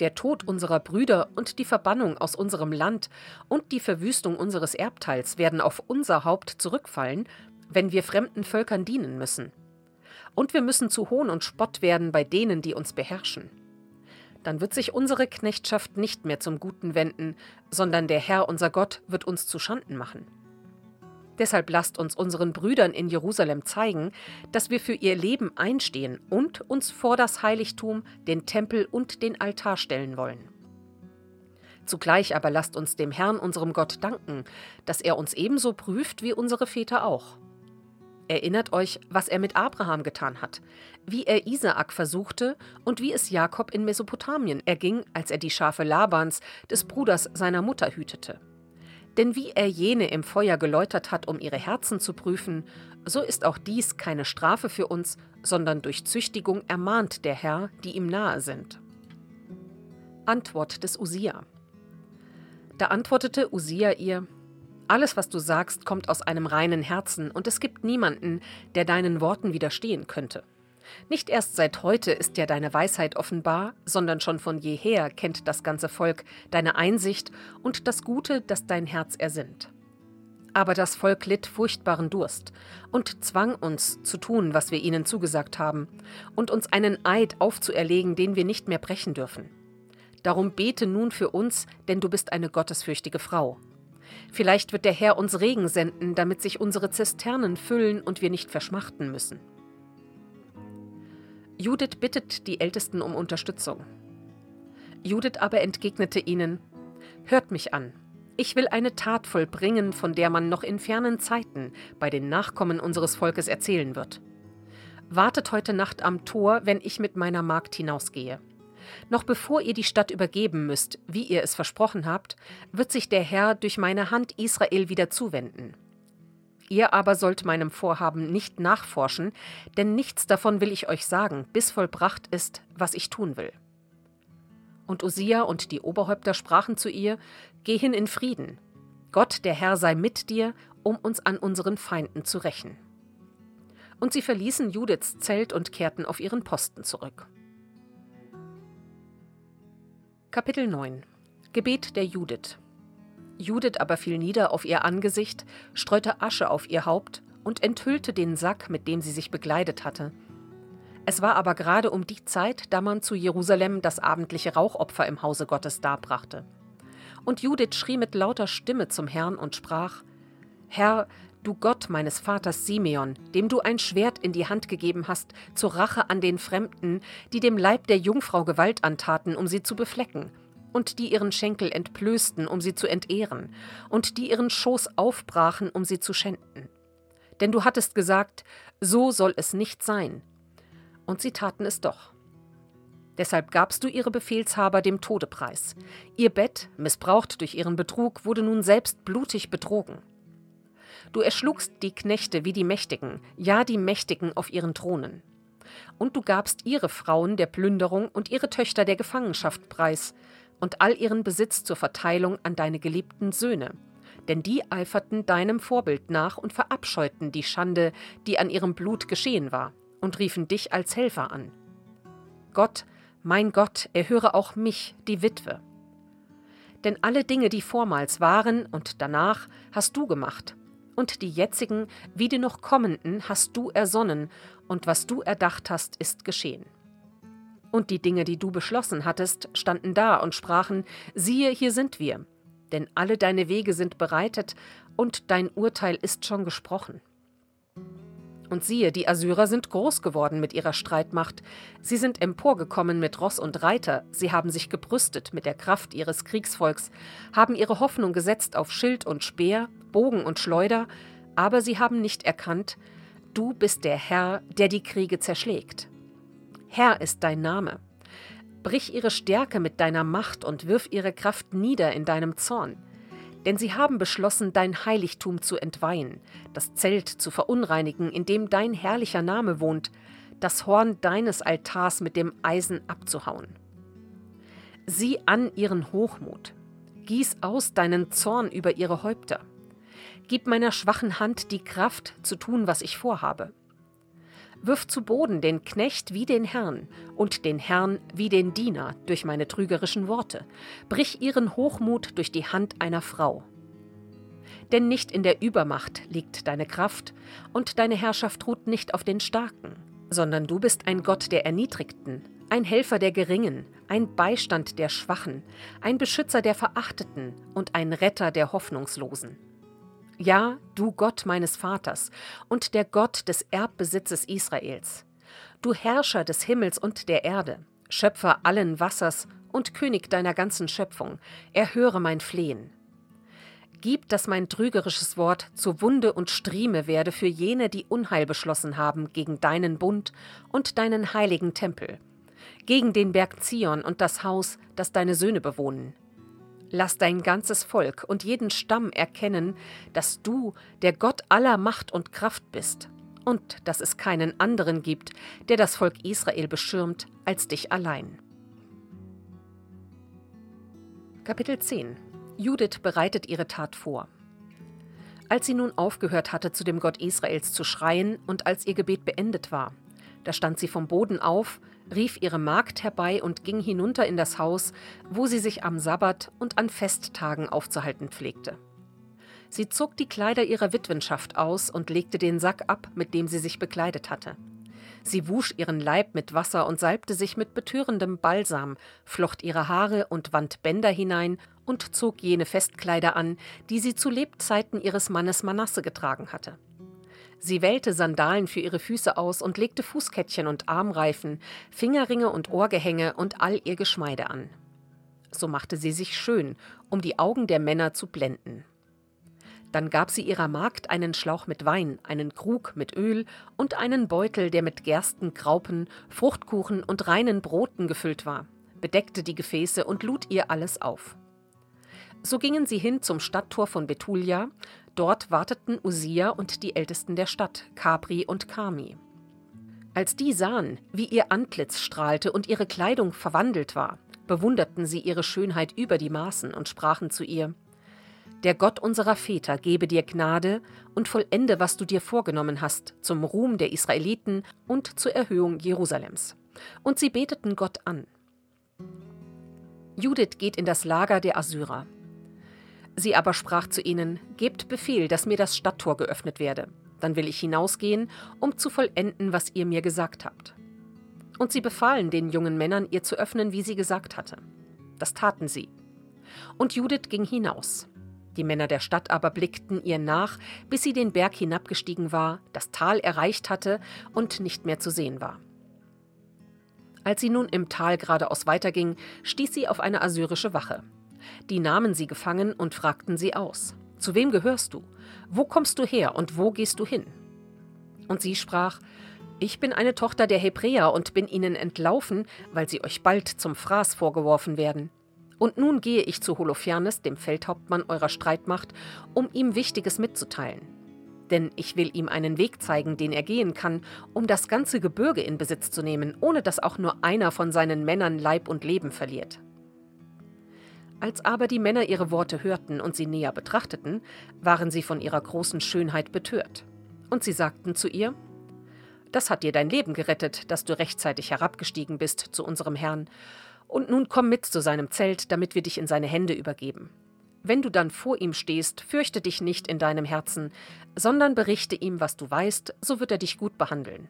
S1: Der Tod unserer Brüder und die Verbannung aus unserem Land und die Verwüstung unseres Erbteils werden auf unser Haupt zurückfallen, wenn wir fremden Völkern dienen müssen und wir müssen zu Hohn und Spott werden bei denen, die uns beherrschen. Dann wird sich unsere Knechtschaft nicht mehr zum Guten wenden, sondern der Herr unser Gott wird uns zu Schanden machen. Deshalb lasst uns unseren Brüdern in Jerusalem zeigen, dass wir für ihr Leben einstehen und uns vor das Heiligtum, den Tempel und den Altar stellen wollen. Zugleich aber lasst uns dem Herrn unserem Gott danken, dass er uns ebenso prüft wie unsere Väter auch. Erinnert euch, was er mit Abraham getan hat, wie er Isaak versuchte und wie es Jakob in Mesopotamien erging, als er die Schafe Labans, des Bruders seiner Mutter, hütete. Denn wie er jene im Feuer geläutert hat, um ihre Herzen zu prüfen, so ist auch dies keine Strafe für uns, sondern durch Züchtigung ermahnt der Herr, die ihm nahe sind. Antwort des Usia. Da antwortete Usia ihr: Alles, was du sagst, kommt aus einem reinen Herzen, und es gibt niemanden, der deinen Worten widerstehen könnte. Nicht erst seit heute ist dir deine Weisheit offenbar, sondern schon von jeher kennt das ganze Volk deine Einsicht und das Gute, das dein Herz ersinnt. Aber das Volk litt furchtbaren Durst und zwang uns zu tun, was wir ihnen zugesagt haben, und uns einen Eid aufzuerlegen, den wir nicht mehr brechen dürfen. Darum bete nun für uns, denn du bist eine gottesfürchtige Frau. Vielleicht wird der Herr uns Regen senden, damit sich unsere Zisternen füllen und wir nicht verschmachten müssen. Judith bittet die Ältesten um Unterstützung. Judith aber entgegnete ihnen, Hört mich an, ich will eine Tat vollbringen, von der man noch in fernen Zeiten bei den Nachkommen unseres Volkes erzählen wird. Wartet heute Nacht am Tor, wenn ich mit meiner Magd hinausgehe. Noch bevor ihr die Stadt übergeben müsst, wie ihr es versprochen habt, wird sich der Herr durch meine Hand Israel wieder zuwenden. Ihr aber sollt meinem Vorhaben nicht nachforschen, denn nichts davon will ich euch sagen, bis vollbracht ist, was ich tun will. Und Usia und die Oberhäupter sprachen zu ihr: Geh hin in Frieden. Gott, der Herr, sei mit dir, um uns an unseren Feinden zu rächen. Und sie verließen Judiths Zelt und kehrten auf ihren Posten zurück. Kapitel 9 Gebet der Judith Judith aber fiel nieder auf ihr Angesicht, streute Asche auf ihr Haupt und enthüllte den Sack, mit dem sie sich bekleidet hatte. Es war aber gerade um die Zeit, da man zu Jerusalem das abendliche Rauchopfer im Hause Gottes darbrachte. Und Judith schrie mit lauter Stimme zum Herrn und sprach: Herr, du Gott meines Vaters Simeon, dem du ein Schwert in die Hand gegeben hast, zur Rache an den Fremden, die dem Leib der Jungfrau Gewalt antaten, um sie zu beflecken, und die ihren Schenkel entblößten, um sie zu entehren, und die ihren Schoß aufbrachen, um sie zu schänden. Denn du hattest gesagt, so soll es nicht sein. Und sie taten es doch. Deshalb gabst du ihre Befehlshaber dem Tode preis. Ihr Bett, missbraucht durch ihren Betrug, wurde nun selbst blutig betrogen. Du erschlugst die Knechte wie die Mächtigen, ja die Mächtigen auf ihren Thronen. Und du gabst ihre Frauen der Plünderung und ihre Töchter der Gefangenschaft preis, und all ihren Besitz zur Verteilung an deine geliebten Söhne. Denn die eiferten deinem Vorbild nach und verabscheuten die Schande, die an ihrem Blut geschehen war, und riefen dich als Helfer an. Gott, mein Gott, erhöre auch mich, die Witwe. Denn alle Dinge, die vormals waren und danach, hast du gemacht, und die jetzigen wie die noch kommenden hast du ersonnen, und was du erdacht hast, ist geschehen. Und die Dinge, die du beschlossen hattest, standen da und sprachen, siehe, hier sind wir, denn alle deine Wege sind bereitet, und dein Urteil ist schon gesprochen. Und siehe, die Assyrer sind groß geworden mit ihrer Streitmacht, sie sind emporgekommen mit Ross und Reiter, sie haben sich gebrüstet mit der Kraft ihres Kriegsvolks, haben ihre Hoffnung gesetzt auf Schild und Speer, Bogen und Schleuder, aber sie haben nicht erkannt, du bist der Herr, der die Kriege zerschlägt. Herr ist dein Name. Brich ihre Stärke mit deiner Macht und wirf ihre Kraft nieder in deinem Zorn. Denn sie haben beschlossen, dein Heiligtum zu entweihen, das Zelt zu verunreinigen, in dem dein herrlicher Name wohnt, das Horn deines Altars mit dem Eisen abzuhauen. Sieh an ihren Hochmut, gieß aus deinen Zorn über ihre Häupter. Gib meiner schwachen Hand die Kraft zu tun, was ich vorhabe. Wirf zu Boden den Knecht wie den Herrn und den Herrn wie den Diener durch meine trügerischen Worte. Brich ihren Hochmut durch die Hand einer Frau. Denn nicht in der Übermacht liegt deine Kraft, und deine Herrschaft ruht nicht auf den Starken, sondern du bist ein Gott der Erniedrigten, ein Helfer der Geringen, ein Beistand der Schwachen, ein Beschützer der Verachteten und ein Retter der Hoffnungslosen. Ja, du Gott meines Vaters und der Gott des Erbbesitzes Israels. Du Herrscher des Himmels und der Erde, Schöpfer allen Wassers und König deiner ganzen Schöpfung, erhöre mein Flehen. Gib, dass mein trügerisches Wort zur Wunde und Strieme werde für jene, die Unheil beschlossen haben gegen deinen Bund und deinen heiligen Tempel, gegen den Berg Zion und das Haus, das deine Söhne bewohnen. Lass dein ganzes Volk und jeden Stamm erkennen, dass du der Gott aller Macht und Kraft bist und dass es keinen anderen gibt, der das Volk Israel beschirmt, als dich allein. Kapitel 10 Judith bereitet ihre Tat vor. Als sie nun aufgehört hatte, zu dem Gott Israels zu schreien und als ihr Gebet beendet war, da stand sie vom Boden auf, rief ihre Magd herbei und ging hinunter in das Haus, wo sie sich am Sabbat und an Festtagen aufzuhalten pflegte. Sie zog die Kleider ihrer Witwenschaft aus und legte den Sack ab, mit dem sie sich bekleidet hatte. Sie wusch ihren Leib mit Wasser und salbte sich mit betörendem Balsam, flocht ihre Haare und wand Bänder hinein und zog jene Festkleider an, die sie zu Lebzeiten ihres Mannes Manasse getragen hatte. Sie wählte Sandalen für ihre Füße aus und legte Fußkettchen und Armreifen, Fingerringe und Ohrgehänge und all ihr Geschmeide an. So machte sie sich schön, um die Augen der Männer zu blenden. Dann gab sie ihrer Magd einen Schlauch mit Wein, einen Krug mit Öl und einen Beutel, der mit Gersten, Graupen, Fruchtkuchen und reinen Broten gefüllt war, bedeckte die Gefäße und lud ihr alles auf. So gingen sie hin zum Stadttor von Betulia, dort warteten Usia und die Ältesten der Stadt, Capri und Kami. Als die sahen, wie ihr Antlitz strahlte und ihre Kleidung verwandelt war, bewunderten sie ihre Schönheit über die Maßen und sprachen zu ihr der Gott unserer Väter gebe dir Gnade und vollende, was du dir vorgenommen hast, zum Ruhm der Israeliten und zur Erhöhung Jerusalems. Und sie beteten Gott an. Judith geht in das Lager der Assyrer. Sie aber sprach zu ihnen: Gebt Befehl, dass mir das Stadttor geöffnet werde. Dann will ich hinausgehen, um zu vollenden, was ihr mir gesagt habt. Und sie befahlen den jungen Männern, ihr zu öffnen, wie sie gesagt hatte. Das taten sie. Und Judith ging hinaus. Die Männer der Stadt aber blickten ihr nach, bis sie den Berg hinabgestiegen war, das Tal erreicht hatte und nicht mehr zu sehen war. Als sie nun im Tal geradeaus weiterging, stieß sie auf eine assyrische Wache. Die nahmen sie gefangen und fragten sie aus. Zu wem gehörst du? Wo kommst du her und wo gehst du hin? Und sie sprach, ich bin eine Tochter der Hebräer und bin ihnen entlaufen, weil sie euch bald zum Fraß vorgeworfen werden. Und nun gehe ich zu Holofernes, dem Feldhauptmann eurer Streitmacht, um ihm Wichtiges mitzuteilen. Denn ich will ihm einen Weg zeigen, den er gehen kann, um das ganze Gebirge in Besitz zu nehmen, ohne dass auch nur einer von seinen Männern Leib und Leben verliert. Als aber die Männer ihre Worte hörten und sie näher betrachteten, waren sie von ihrer großen Schönheit betört. Und sie sagten zu ihr, Das hat dir dein Leben gerettet, dass du rechtzeitig herabgestiegen bist zu unserem Herrn, und nun komm mit zu seinem Zelt, damit wir dich in seine Hände übergeben. Wenn du dann vor ihm stehst, fürchte dich nicht in deinem Herzen, sondern berichte ihm, was du weißt, so wird er dich gut behandeln.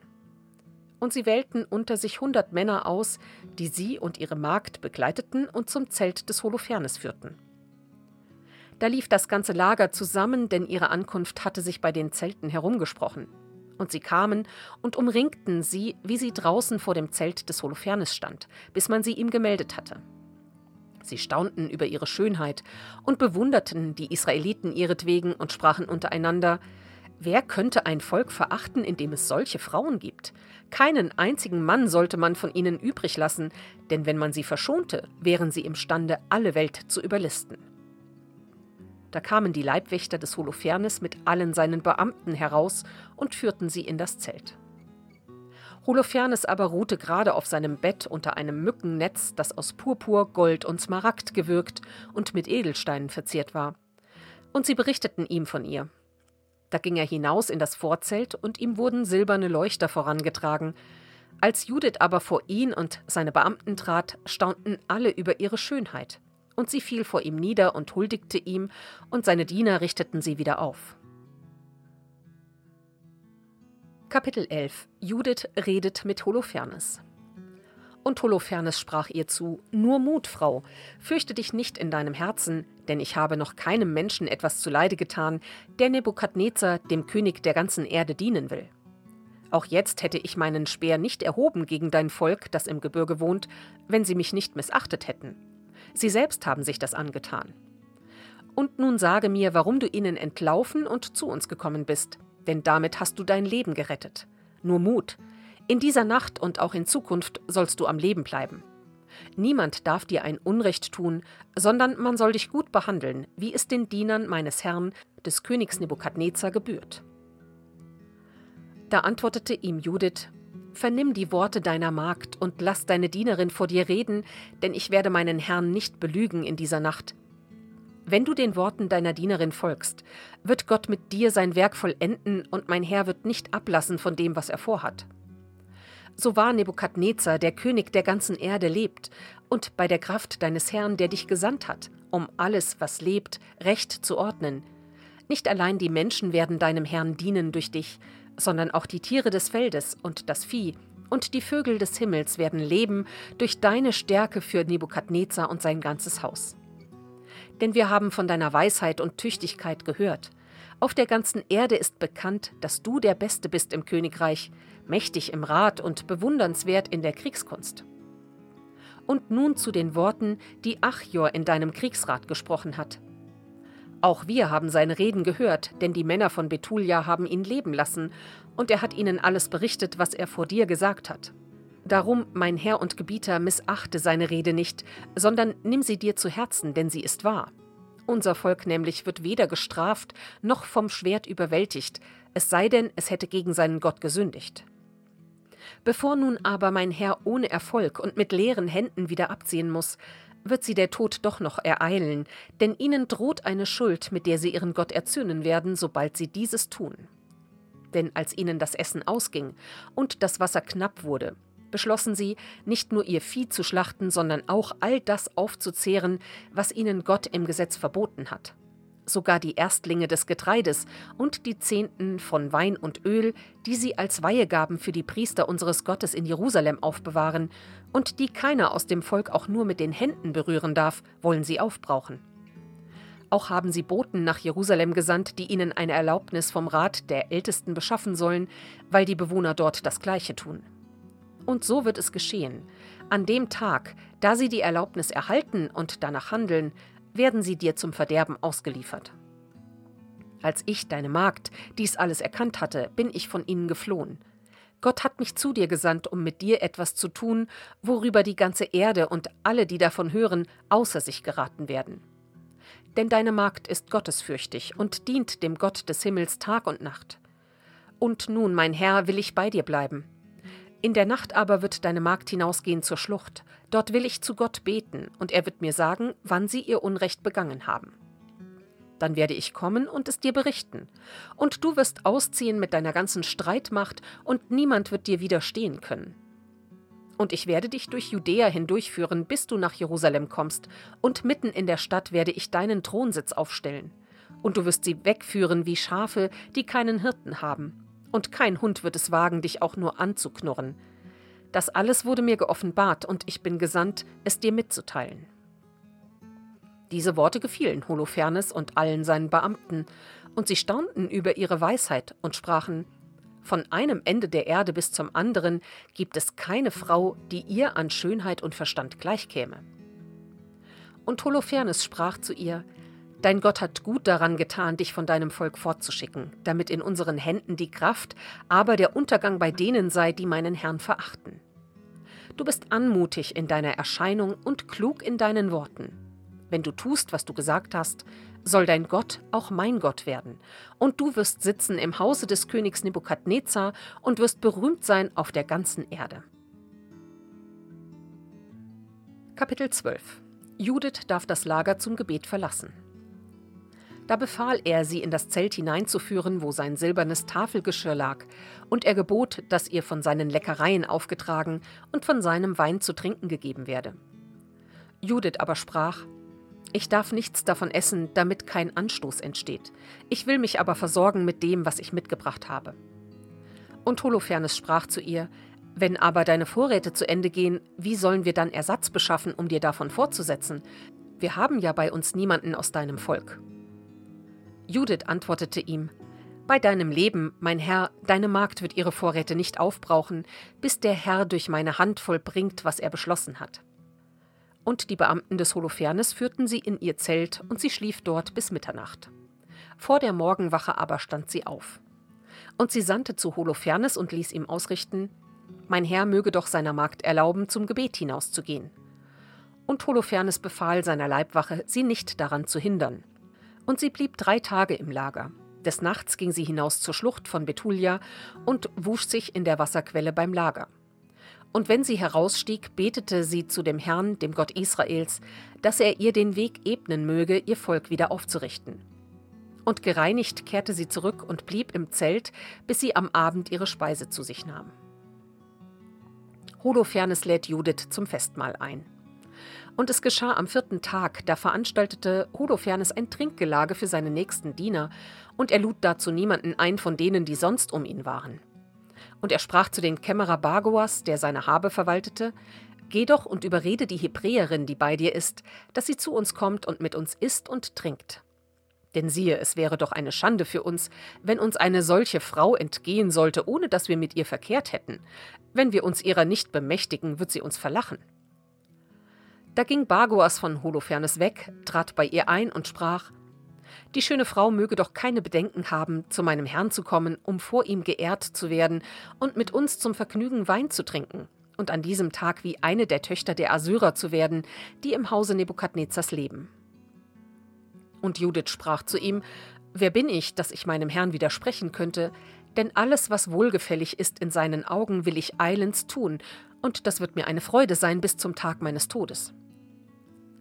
S1: Und sie wählten unter sich hundert Männer aus, die sie und ihre Magd begleiteten und zum Zelt des Holofernes führten. Da lief das ganze Lager zusammen, denn ihre Ankunft hatte sich bei den Zelten herumgesprochen. Und sie kamen und umringten sie, wie sie draußen vor dem Zelt des Holofernes stand, bis man sie ihm gemeldet hatte. Sie staunten über ihre Schönheit und bewunderten die Israeliten ihretwegen und sprachen untereinander, Wer könnte ein Volk verachten, in dem es solche Frauen gibt? Keinen einzigen Mann sollte man von ihnen übrig lassen, denn wenn man sie verschonte, wären sie imstande, alle Welt zu überlisten. Da kamen die Leibwächter des Holofernes mit allen seinen Beamten heraus und führten sie in das Zelt. Holofernes aber ruhte gerade auf seinem Bett unter einem Mückennetz, das aus Purpur, Gold und Smaragd gewirkt und mit Edelsteinen verziert war. Und sie berichteten ihm von ihr. Da ging er hinaus in das Vorzelt und ihm wurden silberne Leuchter vorangetragen. Als Judith aber vor ihn und seine Beamten trat, staunten alle über ihre Schönheit und sie fiel vor ihm nieder und huldigte ihm, und seine Diener richteten sie wieder auf. Kapitel 11 Judith redet mit Holofernes. Und Holofernes sprach ihr zu: Nur Mut, Frau, fürchte dich nicht in deinem Herzen, denn ich habe noch keinem Menschen etwas zuleide getan, der Nebukadnezar, dem König der ganzen Erde, dienen will. Auch jetzt hätte ich meinen Speer nicht erhoben gegen dein Volk, das im Gebirge wohnt, wenn sie mich nicht missachtet hätten. Sie selbst haben sich das angetan. Und nun sage mir, warum du ihnen entlaufen und zu uns gekommen bist, denn damit hast du dein Leben gerettet. Nur Mut. In dieser Nacht und auch in Zukunft sollst du am Leben bleiben. Niemand darf dir ein Unrecht tun, sondern man soll dich gut behandeln, wie es den Dienern meines Herrn, des Königs Nebukadnezar, gebührt. Da antwortete ihm Judith: Vernimm die Worte deiner Magd und lass deine Dienerin vor dir reden, denn ich werde meinen Herrn nicht belügen in dieser Nacht. Wenn du den Worten deiner Dienerin folgst, wird Gott mit dir sein Werk vollenden und mein Herr wird nicht ablassen von dem, was er vorhat. So wahr Nebukadnezar, der König der ganzen Erde, lebt und bei der Kraft deines Herrn, der dich gesandt hat, um alles, was lebt, recht zu ordnen. Nicht allein die Menschen werden deinem Herrn dienen durch dich, sondern auch die Tiere des Feldes und das Vieh und die Vögel des Himmels werden leben durch deine Stärke für Nebukadnezar und sein ganzes Haus denn wir haben von deiner Weisheit und Tüchtigkeit gehört. Auf der ganzen Erde ist bekannt, dass du der Beste bist im Königreich, mächtig im Rat und bewundernswert in der Kriegskunst. Und nun zu den Worten, die Achior in deinem Kriegsrat gesprochen hat. Auch wir haben seine Reden gehört, denn die Männer von Betulia haben ihn leben lassen, und er hat ihnen alles berichtet, was er vor dir gesagt hat. Darum, mein Herr und Gebieter, missachte seine Rede nicht, sondern nimm sie dir zu Herzen, denn sie ist wahr. Unser Volk nämlich wird weder gestraft noch vom Schwert überwältigt, es sei denn, es hätte gegen seinen Gott gesündigt. Bevor nun aber mein Herr ohne Erfolg und mit leeren Händen wieder abziehen muss, wird sie der Tod doch noch ereilen, denn ihnen droht eine Schuld, mit der sie ihren Gott erzürnen werden, sobald sie dieses tun. Denn als ihnen das Essen ausging und das Wasser knapp wurde, beschlossen sie, nicht nur ihr Vieh zu schlachten, sondern auch all das aufzuzehren, was ihnen Gott im Gesetz verboten hat. Sogar die Erstlinge des Getreides und die Zehnten von Wein und Öl, die sie als Weihegaben für die Priester unseres Gottes in Jerusalem aufbewahren und die keiner aus dem Volk auch nur mit den Händen berühren darf, wollen sie aufbrauchen. Auch haben sie Boten nach Jerusalem gesandt, die ihnen eine Erlaubnis vom Rat der Ältesten beschaffen sollen, weil die Bewohner dort das Gleiche tun. Und so wird es geschehen. An dem Tag, da sie die Erlaubnis erhalten und danach handeln, werden sie dir zum Verderben ausgeliefert. Als ich, deine Magd, dies alles erkannt hatte, bin ich von ihnen geflohen. Gott hat mich zu dir gesandt, um mit dir etwas zu tun, worüber die ganze Erde und alle, die davon hören, außer sich geraten werden. Denn deine Magd ist gottesfürchtig und dient dem Gott des Himmels Tag und Nacht. Und nun, mein Herr, will ich bei dir bleiben. In der Nacht aber wird deine Magd hinausgehen zur Schlucht. Dort will ich zu Gott beten, und er wird mir sagen, wann sie ihr Unrecht begangen haben. Dann werde ich kommen und es dir berichten. Und du wirst ausziehen mit deiner ganzen Streitmacht, und niemand wird dir widerstehen können. Und ich werde dich durch Judäa hindurchführen, bis du nach Jerusalem kommst, und mitten in der Stadt werde ich deinen Thronsitz aufstellen. Und du wirst sie wegführen wie Schafe, die keinen Hirten haben und kein Hund wird es wagen, dich auch nur anzuknurren. Das alles wurde mir geoffenbart, und ich bin gesandt, es dir mitzuteilen. Diese Worte gefielen Holofernes und allen seinen Beamten, und sie staunten über ihre Weisheit und sprachen Von einem Ende der Erde bis zum anderen gibt es keine Frau, die ihr an Schönheit und Verstand gleichkäme. Und Holofernes sprach zu ihr Dein Gott hat gut daran getan, dich von deinem Volk fortzuschicken, damit in unseren Händen die Kraft, aber der Untergang bei denen sei, die meinen Herrn verachten. Du bist anmutig in deiner Erscheinung und klug in deinen Worten. Wenn du tust, was du gesagt hast, soll dein Gott auch mein Gott werden, und du wirst sitzen im Hause des Königs Nebukadnezar und wirst berühmt sein auf der ganzen Erde. Kapitel 12 Judith darf das Lager zum Gebet verlassen. Da befahl er, sie in das Zelt hineinzuführen, wo sein silbernes Tafelgeschirr lag, und er gebot, dass ihr von seinen Leckereien aufgetragen und von seinem Wein zu trinken gegeben werde. Judith aber sprach, ich darf nichts davon essen, damit kein Anstoß entsteht. Ich will mich aber versorgen mit dem, was ich mitgebracht habe. Und Holofernes sprach zu ihr, wenn aber deine Vorräte zu Ende gehen, wie sollen wir dann Ersatz beschaffen, um dir davon fortzusetzen? Wir haben ja bei uns niemanden aus deinem Volk. Judith antwortete ihm, Bei deinem Leben, mein Herr, deine Magd wird ihre Vorräte nicht aufbrauchen, bis der Herr durch meine Hand vollbringt, was er beschlossen hat. Und die Beamten des Holofernes führten sie in ihr Zelt, und sie schlief dort bis Mitternacht. Vor der Morgenwache aber stand sie auf. Und sie sandte zu Holofernes und ließ ihm ausrichten, Mein Herr möge doch seiner Magd erlauben, zum Gebet hinauszugehen. Und Holofernes befahl seiner Leibwache, sie nicht daran zu hindern und sie blieb drei Tage im Lager. Des Nachts ging sie hinaus zur Schlucht von Betulia und wusch sich in der Wasserquelle beim Lager. Und wenn sie herausstieg, betete sie zu dem Herrn, dem Gott Israels, dass er ihr den Weg ebnen möge, ihr Volk wieder aufzurichten. Und gereinigt kehrte sie zurück und blieb im Zelt, bis sie am Abend ihre Speise zu sich nahm. Holofernes lädt Judith zum Festmahl ein. Und es geschah am vierten Tag, da veranstaltete Holofernes ein Trinkgelage für seine nächsten Diener, und er lud dazu niemanden ein von denen, die sonst um ihn waren. Und er sprach zu den Kämmerer Bagoas, der seine Habe verwaltete, Geh doch und überrede die Hebräerin, die bei dir ist, dass sie zu uns kommt und mit uns isst und trinkt. Denn siehe, es wäre doch eine Schande für uns, wenn uns eine solche Frau entgehen sollte, ohne dass wir mit ihr verkehrt hätten. Wenn wir uns ihrer nicht bemächtigen, wird sie uns verlachen. Da ging Bagoas von Holofernes weg, trat bei ihr ein und sprach: Die schöne Frau möge doch keine Bedenken haben, zu meinem Herrn zu kommen, um vor ihm geehrt zu werden und mit uns zum Vergnügen Wein zu trinken und an diesem Tag wie eine der Töchter der Assyrer zu werden, die im Hause Nebukadnezars leben. Und Judith sprach zu ihm: Wer bin ich, dass ich meinem Herrn widersprechen könnte? Denn alles, was wohlgefällig ist in seinen Augen, will ich eilends tun, und das wird mir eine Freude sein bis zum Tag meines Todes.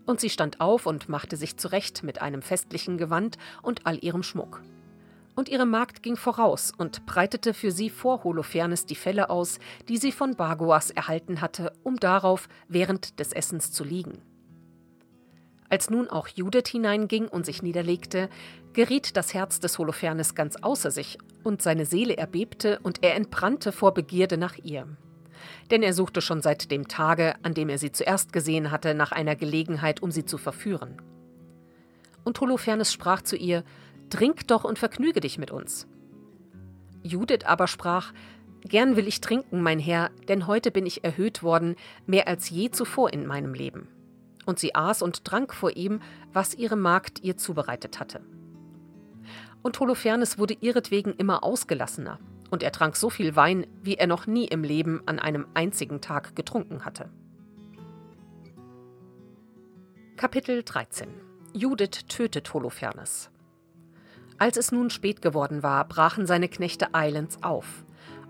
S1: Und sie stand auf und machte sich zurecht mit einem festlichen Gewand und all ihrem Schmuck. Und ihre Magd ging voraus und breitete für sie vor Holofernes die Felle aus, die sie von Bagoas erhalten hatte, um darauf während des Essens zu liegen. Als nun auch Judith hineinging und sich niederlegte, geriet das Herz des Holofernes ganz außer sich, und seine Seele erbebte, und er entbrannte vor Begierde nach ihr. Denn er suchte schon seit dem Tage, an dem er sie zuerst gesehen hatte, nach einer Gelegenheit, um sie zu verführen. Und Holofernes sprach zu ihr: Trink doch und vergnüge dich mit uns. Judith aber sprach: Gern will ich trinken, mein Herr, denn heute bin ich erhöht worden, mehr als je zuvor in meinem Leben und sie aß und trank vor ihm, was ihre Magd ihr zubereitet hatte. Und Holofernes wurde ihretwegen immer ausgelassener, und er trank so viel Wein, wie er noch nie im Leben an einem einzigen Tag getrunken hatte. Kapitel 13 Judith tötet Holofernes. Als es nun spät geworden war, brachen seine Knechte eilends auf.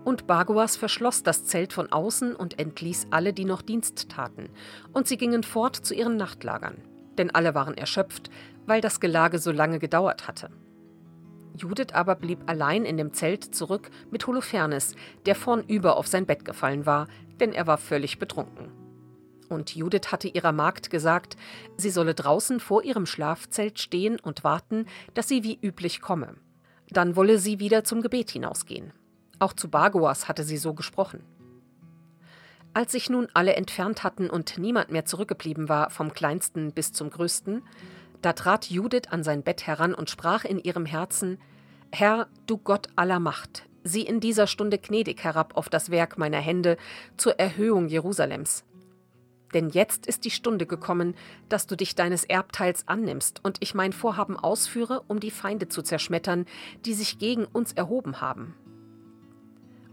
S1: Und Bagoas verschloss das Zelt von außen und entließ alle, die noch Dienst taten, und sie gingen fort zu ihren Nachtlagern, denn alle waren erschöpft, weil das Gelage so lange gedauert hatte. Judith aber blieb allein in dem Zelt zurück mit Holofernes, der vornüber auf sein Bett gefallen war, denn er war völlig betrunken. Und Judith hatte ihrer Magd gesagt, sie solle draußen vor ihrem Schlafzelt stehen und warten, dass sie wie üblich komme. Dann wolle sie wieder zum Gebet hinausgehen. Auch zu Bagoas hatte sie so gesprochen. Als sich nun alle entfernt hatten und niemand mehr zurückgeblieben war, vom kleinsten bis zum größten, da trat Judith an sein Bett heran und sprach in ihrem Herzen Herr, du Gott aller Macht, sieh in dieser Stunde gnädig herab auf das Werk meiner Hände zur Erhöhung Jerusalems. Denn jetzt ist die Stunde gekommen, dass du dich deines Erbteils annimmst und ich mein Vorhaben ausführe, um die Feinde zu zerschmettern, die sich gegen uns erhoben haben.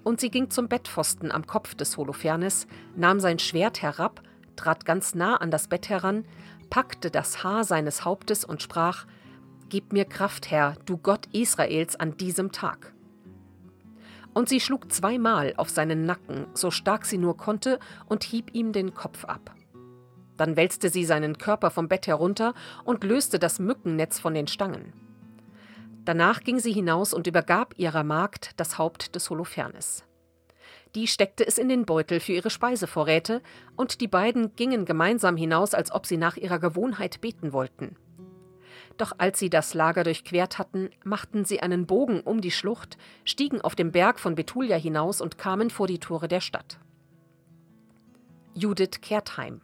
S1: Und sie ging zum Bettpfosten am Kopf des Holofernes, nahm sein Schwert herab, trat ganz nah an das Bett heran, packte das Haar seines Hauptes und sprach: Gib mir Kraft, Herr, du Gott Israels, an diesem Tag. Und sie schlug zweimal auf seinen Nacken, so stark sie nur konnte, und hieb ihm den Kopf ab. Dann wälzte sie seinen Körper vom Bett herunter und löste das Mückennetz von den Stangen. Danach ging sie hinaus und übergab ihrer Magd das Haupt des Holofernes. Die steckte es in den Beutel für ihre Speisevorräte, und die beiden gingen gemeinsam hinaus, als ob sie nach ihrer Gewohnheit beten wollten. Doch als sie das Lager durchquert hatten, machten sie einen Bogen um die Schlucht, stiegen auf dem Berg von Betulia hinaus und kamen vor die Tore der Stadt. Judith kehrt heim.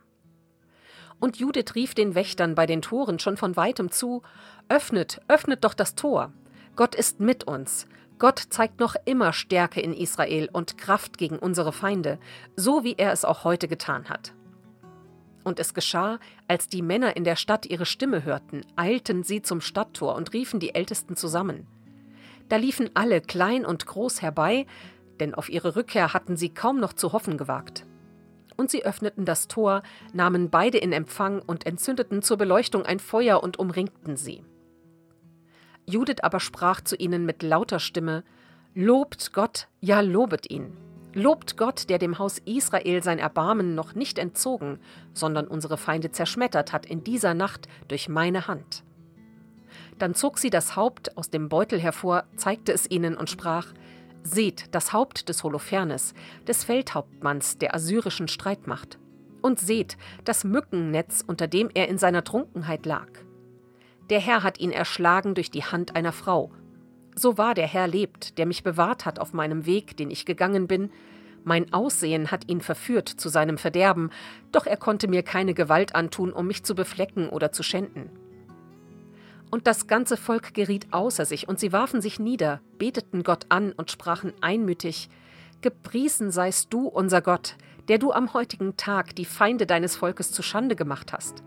S1: Und Judith rief den Wächtern bei den Toren schon von weitem zu Öffnet, öffnet doch das Tor. Gott ist mit uns. Gott zeigt noch immer Stärke in Israel und Kraft gegen unsere Feinde, so wie er es auch heute getan hat. Und es geschah, als die Männer in der Stadt ihre Stimme hörten, eilten sie zum Stadttor und riefen die Ältesten zusammen. Da liefen alle, klein und groß, herbei, denn auf ihre Rückkehr hatten sie kaum noch zu hoffen gewagt und sie öffneten das Tor, nahmen beide in Empfang und entzündeten zur Beleuchtung ein Feuer und umringten sie. Judith aber sprach zu ihnen mit lauter Stimme, Lobt Gott, ja lobet ihn. Lobt Gott, der dem Haus Israel sein Erbarmen noch nicht entzogen, sondern unsere Feinde zerschmettert hat in dieser Nacht durch meine Hand. Dann zog sie das Haupt aus dem Beutel hervor, zeigte es ihnen und sprach: Seht das Haupt des Holofernes, des Feldhauptmanns der assyrischen Streitmacht. Und seht das Mückennetz, unter dem er in seiner Trunkenheit lag. Der Herr hat ihn erschlagen durch die Hand einer Frau. So wahr der Herr lebt, der mich bewahrt hat auf meinem Weg, den ich gegangen bin. Mein Aussehen hat ihn verführt zu seinem Verderben, doch er konnte mir keine Gewalt antun, um mich zu beflecken oder zu schänden. Und das ganze Volk geriet außer sich, und sie warfen sich nieder, beteten Gott an und sprachen einmütig Gepriesen seist du, unser Gott, der du am heutigen Tag die Feinde deines Volkes zu Schande gemacht hast.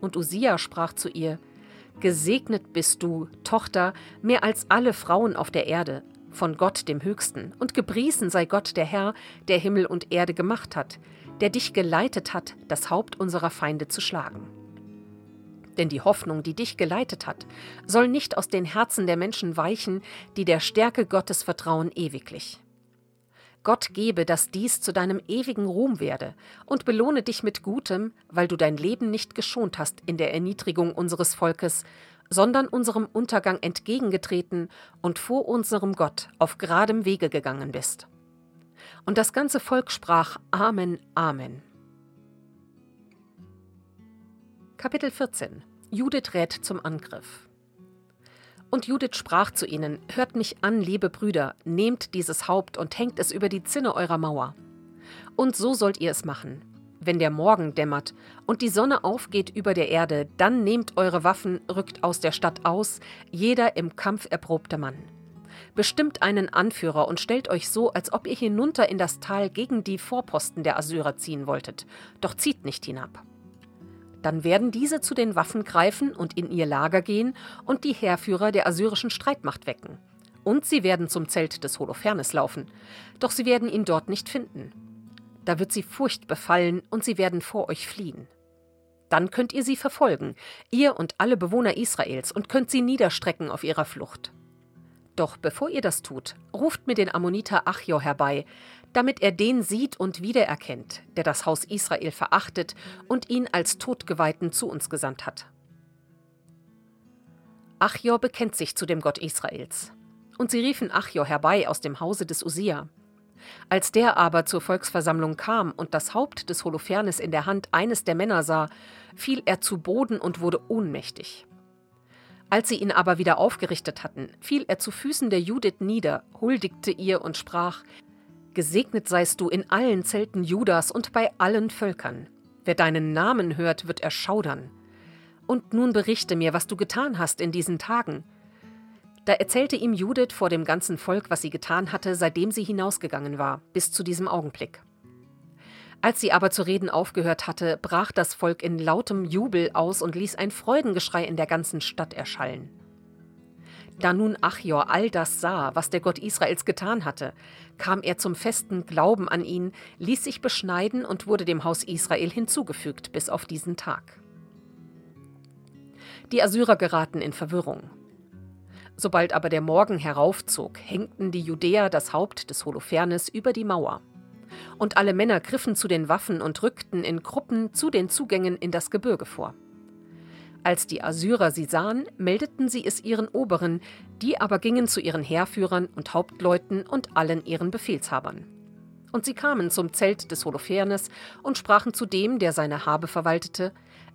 S1: Und Usia sprach zu ihr Gesegnet bist du, Tochter, mehr als alle Frauen auf der Erde, von Gott dem Höchsten, und gepriesen sei Gott der Herr, der Himmel und Erde gemacht hat, der dich geleitet hat, das Haupt unserer Feinde zu schlagen. Denn die Hoffnung, die dich geleitet hat, soll nicht aus den Herzen der Menschen weichen, die der Stärke Gottes vertrauen ewiglich. Gott gebe, dass dies zu deinem ewigen Ruhm werde und belohne dich mit Gutem, weil du dein Leben nicht geschont hast in der Erniedrigung unseres Volkes, sondern unserem Untergang entgegengetreten und vor unserem Gott auf geradem Wege gegangen bist. Und das ganze Volk sprach Amen, Amen. Kapitel 14 Judith rät zum Angriff. Und Judith sprach zu ihnen: Hört mich an, liebe Brüder, nehmt dieses Haupt und hängt es über die Zinne eurer Mauer. Und so sollt ihr es machen. Wenn der Morgen dämmert und die Sonne aufgeht über der Erde, dann nehmt eure Waffen, rückt aus der Stadt aus, jeder im Kampf erprobte Mann. Bestimmt einen Anführer und stellt euch so, als ob ihr hinunter in das Tal gegen die Vorposten der Assyrer ziehen wolltet, doch zieht nicht hinab. Dann werden diese zu den Waffen greifen und in ihr Lager gehen und die Heerführer der assyrischen Streitmacht wecken. Und sie werden zum Zelt des Holofernes laufen, doch sie werden ihn dort nicht finden. Da wird sie Furcht befallen und sie werden vor euch fliehen. Dann könnt ihr sie verfolgen, ihr und alle Bewohner Israels, und könnt sie niederstrecken auf ihrer Flucht. Doch bevor ihr das tut, ruft mir den Ammoniter Achjo herbei, damit er den sieht und wiedererkennt, der das Haus Israel verachtet und ihn als Todgeweihten zu uns gesandt hat. Achjor bekennt sich zu dem Gott Israels. Und sie riefen Achjor herbei aus dem Hause des Usia. Als der aber zur Volksversammlung kam und das Haupt des Holofernes in der Hand eines der Männer sah, fiel er zu Boden und wurde ohnmächtig. Als sie ihn aber wieder aufgerichtet hatten, fiel er zu Füßen der Judith nieder, huldigte ihr und sprach: Gesegnet seist du in allen Zelten Judas und bei allen Völkern. Wer deinen Namen hört, wird erschaudern. Und nun berichte mir, was du getan hast in diesen Tagen. Da erzählte ihm Judith vor dem ganzen Volk, was sie getan hatte, seitdem sie hinausgegangen war, bis zu diesem Augenblick. Als sie aber zu reden aufgehört hatte, brach das Volk in lautem Jubel aus und ließ ein Freudengeschrei in der ganzen Stadt erschallen. Da nun Achior all das sah, was der Gott Israels getan hatte, kam er zum festen Glauben an ihn, ließ sich beschneiden und wurde dem Haus Israel hinzugefügt bis auf diesen Tag. Die Assyrer geraten in Verwirrung. Sobald aber der Morgen heraufzog, hängten die Judäer das Haupt des Holofernes über die Mauer. Und alle Männer griffen zu den Waffen und rückten in Gruppen zu den Zugängen in das Gebirge vor. Als die Assyrer sie sahen, meldeten sie es ihren Oberen, die aber gingen zu ihren Heerführern und Hauptleuten und allen ihren Befehlshabern. Und sie kamen zum Zelt des Holofernes und sprachen zu dem, der seine Habe verwaltete,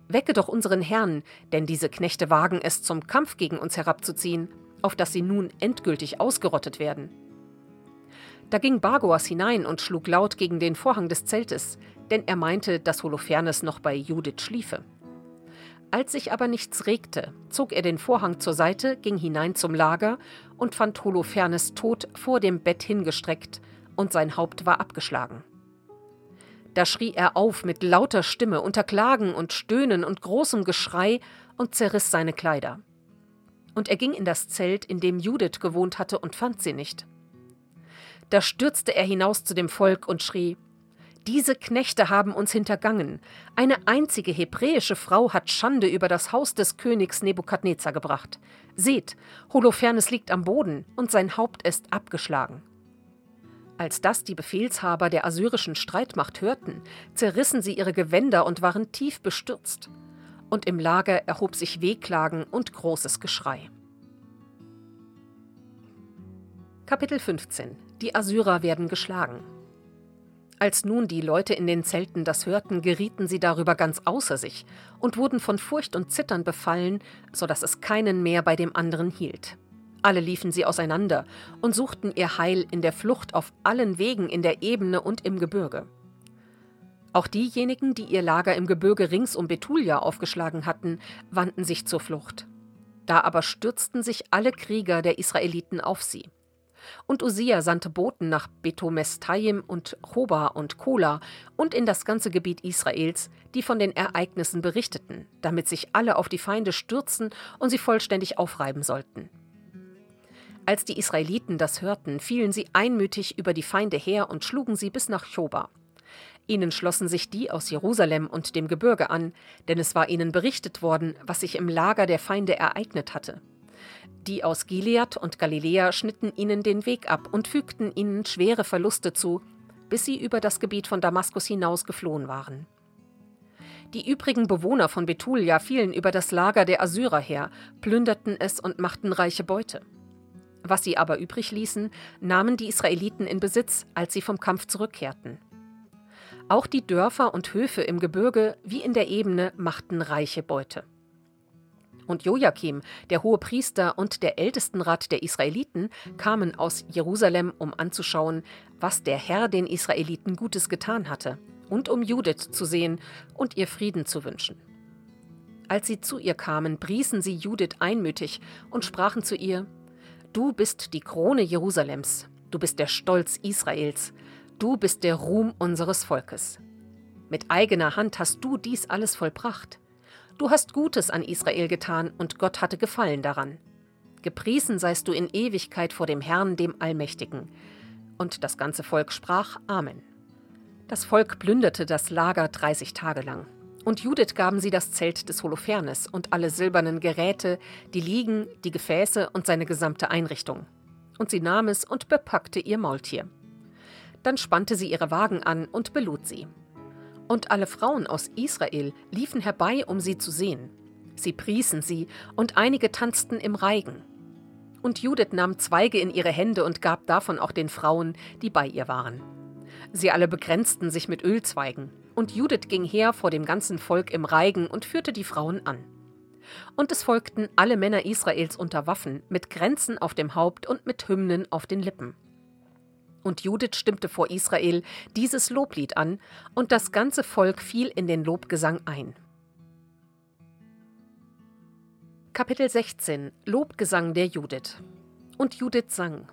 S1: Wecke doch unseren Herrn, denn diese Knechte wagen es, zum Kampf gegen uns herabzuziehen, auf dass sie nun endgültig ausgerottet werden. Da ging Bagoas hinein und schlug laut gegen den Vorhang des Zeltes, denn er meinte, dass Holofernes noch bei Judith schliefe. Als sich aber nichts regte, zog er den Vorhang zur Seite, ging hinein zum Lager und fand Holofernes tot vor dem Bett hingestreckt, und sein Haupt war abgeschlagen. Da schrie er auf mit lauter Stimme unter Klagen und Stöhnen und großem Geschrei und zerriss seine Kleider. Und er ging in das Zelt, in dem Judith gewohnt hatte, und fand sie nicht. Da stürzte er hinaus zu dem Volk und schrie Diese Knechte haben uns hintergangen. Eine einzige hebräische Frau hat Schande über das Haus des Königs Nebukadnezar gebracht. Seht, Holofernes liegt am Boden und sein Haupt ist abgeschlagen. Als das die Befehlshaber der assyrischen Streitmacht hörten, zerrissen sie ihre Gewänder und waren tief bestürzt. Und im Lager erhob sich Wehklagen und großes Geschrei. Kapitel 15 Die Assyrer werden geschlagen. Als nun die Leute in den Zelten das hörten, gerieten sie darüber ganz außer sich und wurden von Furcht und Zittern befallen, so dass es keinen mehr bei dem anderen hielt. Alle liefen sie auseinander und suchten ihr Heil in der Flucht auf allen Wegen in der Ebene und im Gebirge. Auch diejenigen, die ihr Lager im Gebirge rings um Betulia aufgeschlagen hatten, wandten sich zur Flucht. Da aber stürzten sich alle Krieger der Israeliten auf sie. Und Usia sandte Boten nach Betomestaim und Choba und Kola und in das ganze Gebiet Israels, die von den Ereignissen berichteten, damit sich alle auf die Feinde stürzen und sie vollständig aufreiben sollten. Als die Israeliten das hörten, fielen sie einmütig über die Feinde her und schlugen sie bis nach Choba. Ihnen schlossen sich die aus Jerusalem und dem Gebirge an, denn es war ihnen berichtet worden, was sich im Lager der Feinde ereignet hatte. Die aus Gilead und Galiläa schnitten ihnen den Weg ab und fügten ihnen schwere Verluste zu, bis sie über das Gebiet von Damaskus hinaus geflohen waren. Die übrigen Bewohner von Betulia fielen über das Lager der Assyrer her, plünderten es und machten reiche Beute. Was sie aber übrig ließen, nahmen die Israeliten in Besitz, als sie vom Kampf zurückkehrten. Auch die Dörfer und Höfe im Gebirge wie in der Ebene machten reiche Beute. Und Joachim, der hohe Priester und der Ältestenrat der Israeliten, kamen aus Jerusalem, um anzuschauen, was der Herr den Israeliten Gutes getan hatte, und um Judith zu sehen und ihr Frieden zu wünschen. Als sie zu ihr kamen, priesen sie Judith einmütig und sprachen zu ihr: Du bist die Krone Jerusalems, du bist der Stolz Israels, du bist der Ruhm unseres Volkes. Mit eigener Hand hast du dies alles vollbracht. Du hast Gutes an Israel getan, und Gott hatte Gefallen daran. Gepriesen seist du in Ewigkeit vor dem Herrn, dem Allmächtigen. Und das ganze Volk sprach Amen. Das Volk plünderte das Lager 30 Tage lang. Und Judith gaben sie das Zelt des Holofernes und alle silbernen Geräte, die Liegen, die Gefäße und seine gesamte Einrichtung. Und sie nahm es und bepackte ihr Maultier. Dann spannte sie ihre Wagen an und belud sie. Und alle Frauen aus Israel liefen herbei, um sie zu sehen. Sie priesen sie, und einige tanzten im Reigen. Und Judith nahm Zweige in ihre Hände und gab davon auch den Frauen, die bei ihr waren. Sie alle begrenzten sich mit Ölzweigen und Judith ging her vor dem ganzen Volk im Reigen und führte die Frauen an. Und es folgten alle Männer Israels unter Waffen, mit Grenzen auf dem Haupt und mit Hymnen auf den Lippen. Und Judith stimmte vor Israel dieses Loblied an, und das ganze Volk fiel in den Lobgesang ein. Kapitel 16 Lobgesang der Judith Und Judith sang: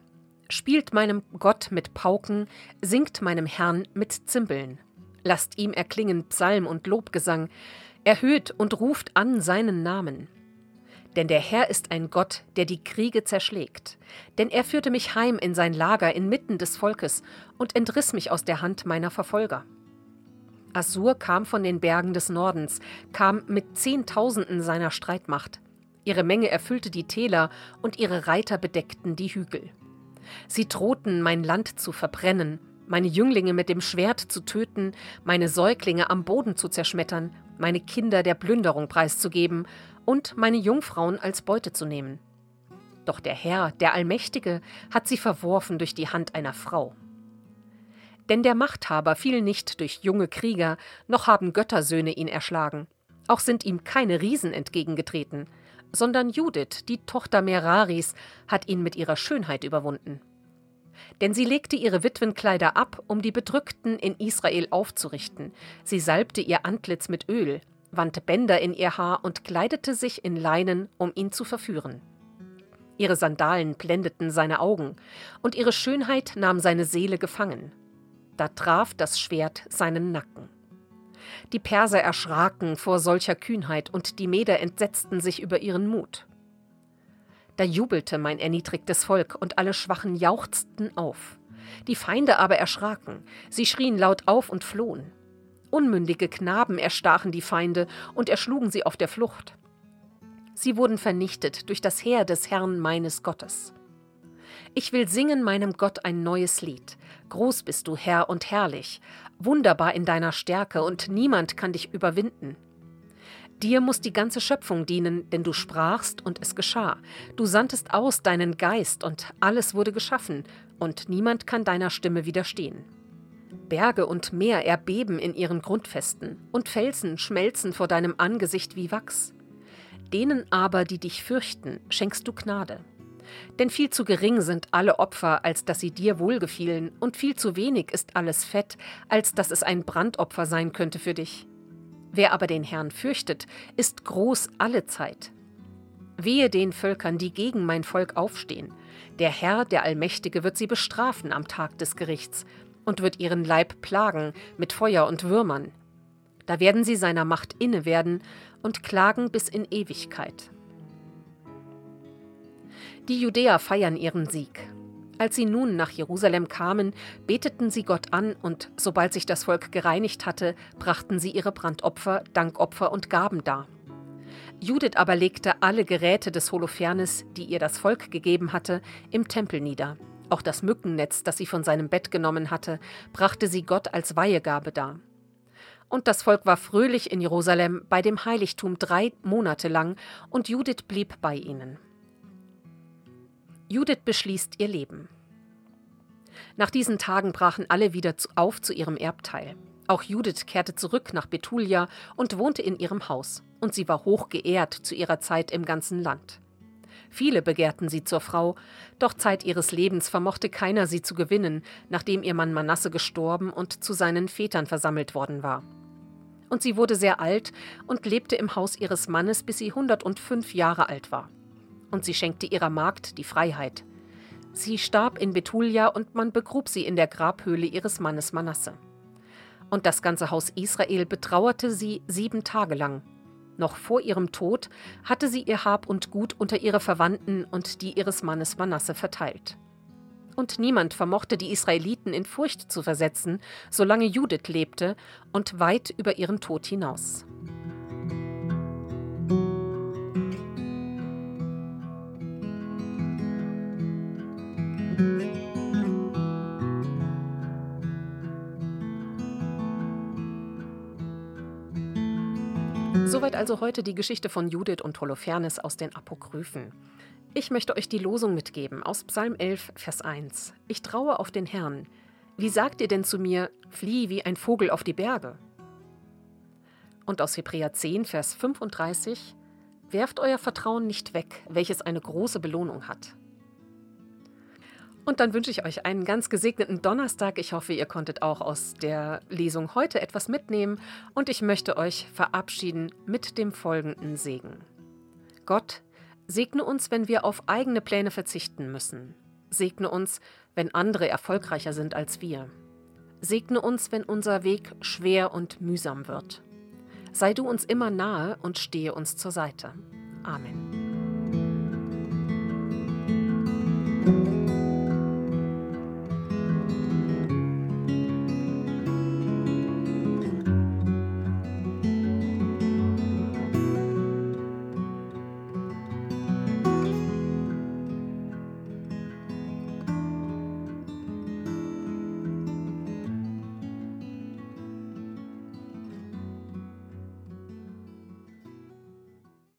S1: Spielt meinem Gott mit Pauken, singt meinem Herrn mit Zimbeln. Lasst ihm erklingen Psalm und Lobgesang, erhöht und ruft an seinen Namen. Denn der Herr ist ein Gott, der die Kriege zerschlägt. Denn er führte mich heim in sein Lager inmitten des Volkes und entriss mich aus der Hand meiner Verfolger. Assur kam von den Bergen des Nordens, kam mit Zehntausenden seiner Streitmacht. Ihre Menge erfüllte die Täler und ihre Reiter bedeckten die Hügel. Sie drohten, mein Land zu verbrennen meine Jünglinge mit dem Schwert zu töten, meine Säuglinge am Boden zu zerschmettern, meine Kinder der Plünderung preiszugeben und meine Jungfrauen als Beute zu nehmen. Doch der Herr, der Allmächtige, hat sie verworfen durch die Hand einer Frau. Denn der Machthaber fiel nicht durch junge Krieger, noch haben Göttersöhne ihn erschlagen. Auch sind ihm keine Riesen entgegengetreten, sondern Judith, die Tochter Meraris, hat ihn mit ihrer Schönheit überwunden denn sie legte ihre Witwenkleider ab, um die Bedrückten in Israel aufzurichten. Sie salbte ihr Antlitz mit Öl, wandte Bänder in ihr Haar und kleidete sich in Leinen, um ihn zu verführen. Ihre Sandalen blendeten seine Augen, und ihre Schönheit nahm seine Seele gefangen. Da traf das Schwert seinen Nacken. Die Perser erschraken vor solcher Kühnheit, und die Meder entsetzten sich über ihren Mut. Da jubelte mein erniedrigtes Volk, und alle Schwachen jauchzten auf. Die Feinde aber erschraken, sie schrien laut auf und flohen. Unmündige Knaben erstachen die Feinde und erschlugen sie auf der Flucht. Sie wurden vernichtet durch das Heer des Herrn meines Gottes. Ich will singen meinem Gott ein neues Lied. Groß bist du, Herr, und herrlich, wunderbar in deiner Stärke, und niemand kann dich überwinden. Dir muss die ganze Schöpfung dienen, denn du sprachst und es geschah. Du sandtest aus deinen Geist und alles wurde geschaffen, und niemand kann deiner Stimme widerstehen. Berge und Meer erbeben in ihren Grundfesten, und Felsen schmelzen vor deinem Angesicht wie Wachs. Denen aber, die dich fürchten, schenkst du Gnade. Denn viel zu gering sind alle Opfer, als dass sie dir wohlgefielen, und viel zu wenig ist alles Fett, als dass es ein Brandopfer sein könnte für dich. Wer aber den Herrn fürchtet, ist groß alle Zeit. Wehe den Völkern, die gegen mein Volk aufstehen. Der Herr, der Allmächtige, wird sie bestrafen am Tag des Gerichts und wird ihren Leib plagen mit Feuer und Würmern. Da werden sie seiner Macht inne werden und klagen bis in Ewigkeit. Die Judäer feiern ihren Sieg. Als sie nun nach Jerusalem kamen, beteten sie Gott an, und sobald sich das Volk gereinigt hatte, brachten sie ihre Brandopfer, Dankopfer und Gaben dar. Judith aber legte alle Geräte des Holofernes, die ihr das Volk gegeben hatte, im Tempel nieder. Auch das Mückennetz, das sie von seinem Bett genommen hatte, brachte sie Gott als Weihegabe dar. Und das Volk war fröhlich in Jerusalem bei dem Heiligtum drei Monate lang, und Judith blieb bei ihnen. Judith beschließt ihr Leben. Nach diesen Tagen brachen alle wieder auf zu ihrem Erbteil. Auch Judith kehrte zurück nach Betulia und wohnte in ihrem Haus, und sie war hoch geehrt zu ihrer Zeit im ganzen Land. Viele begehrten sie zur Frau, doch Zeit ihres Lebens vermochte keiner sie zu gewinnen, nachdem ihr Mann Manasse gestorben und zu seinen Vätern versammelt worden war. Und sie wurde sehr alt und lebte im Haus ihres Mannes, bis sie 105 Jahre alt war. Und sie schenkte ihrer Magd die Freiheit. Sie starb in Betulia und man begrub sie in der Grabhöhle ihres Mannes Manasse. Und das ganze Haus Israel betrauerte sie sieben Tage lang. Noch vor ihrem Tod hatte sie ihr Hab und Gut unter ihre Verwandten und die ihres Mannes Manasse verteilt. Und niemand vermochte die Israeliten in Furcht zu versetzen, solange Judith lebte und weit über ihren Tod hinaus. Also heute die Geschichte von Judith und Holofernes aus den Apokryphen. Ich möchte euch die Losung mitgeben aus Psalm 11, Vers 1. Ich traue auf den Herrn. Wie sagt ihr denn zu mir, flieh wie ein Vogel auf die Berge? Und aus Hebräer 10, Vers 35. Werft euer Vertrauen nicht weg, welches eine große Belohnung hat. Und dann wünsche ich euch einen ganz gesegneten Donnerstag. Ich hoffe, ihr konntet auch aus der Lesung heute etwas mitnehmen und ich möchte euch verabschieden mit dem folgenden Segen. Gott, segne uns, wenn wir auf eigene Pläne verzichten müssen. Segne uns, wenn andere erfolgreicher sind als wir. Segne uns, wenn unser Weg schwer und mühsam wird. Sei du uns immer nahe und stehe uns zur Seite. Amen.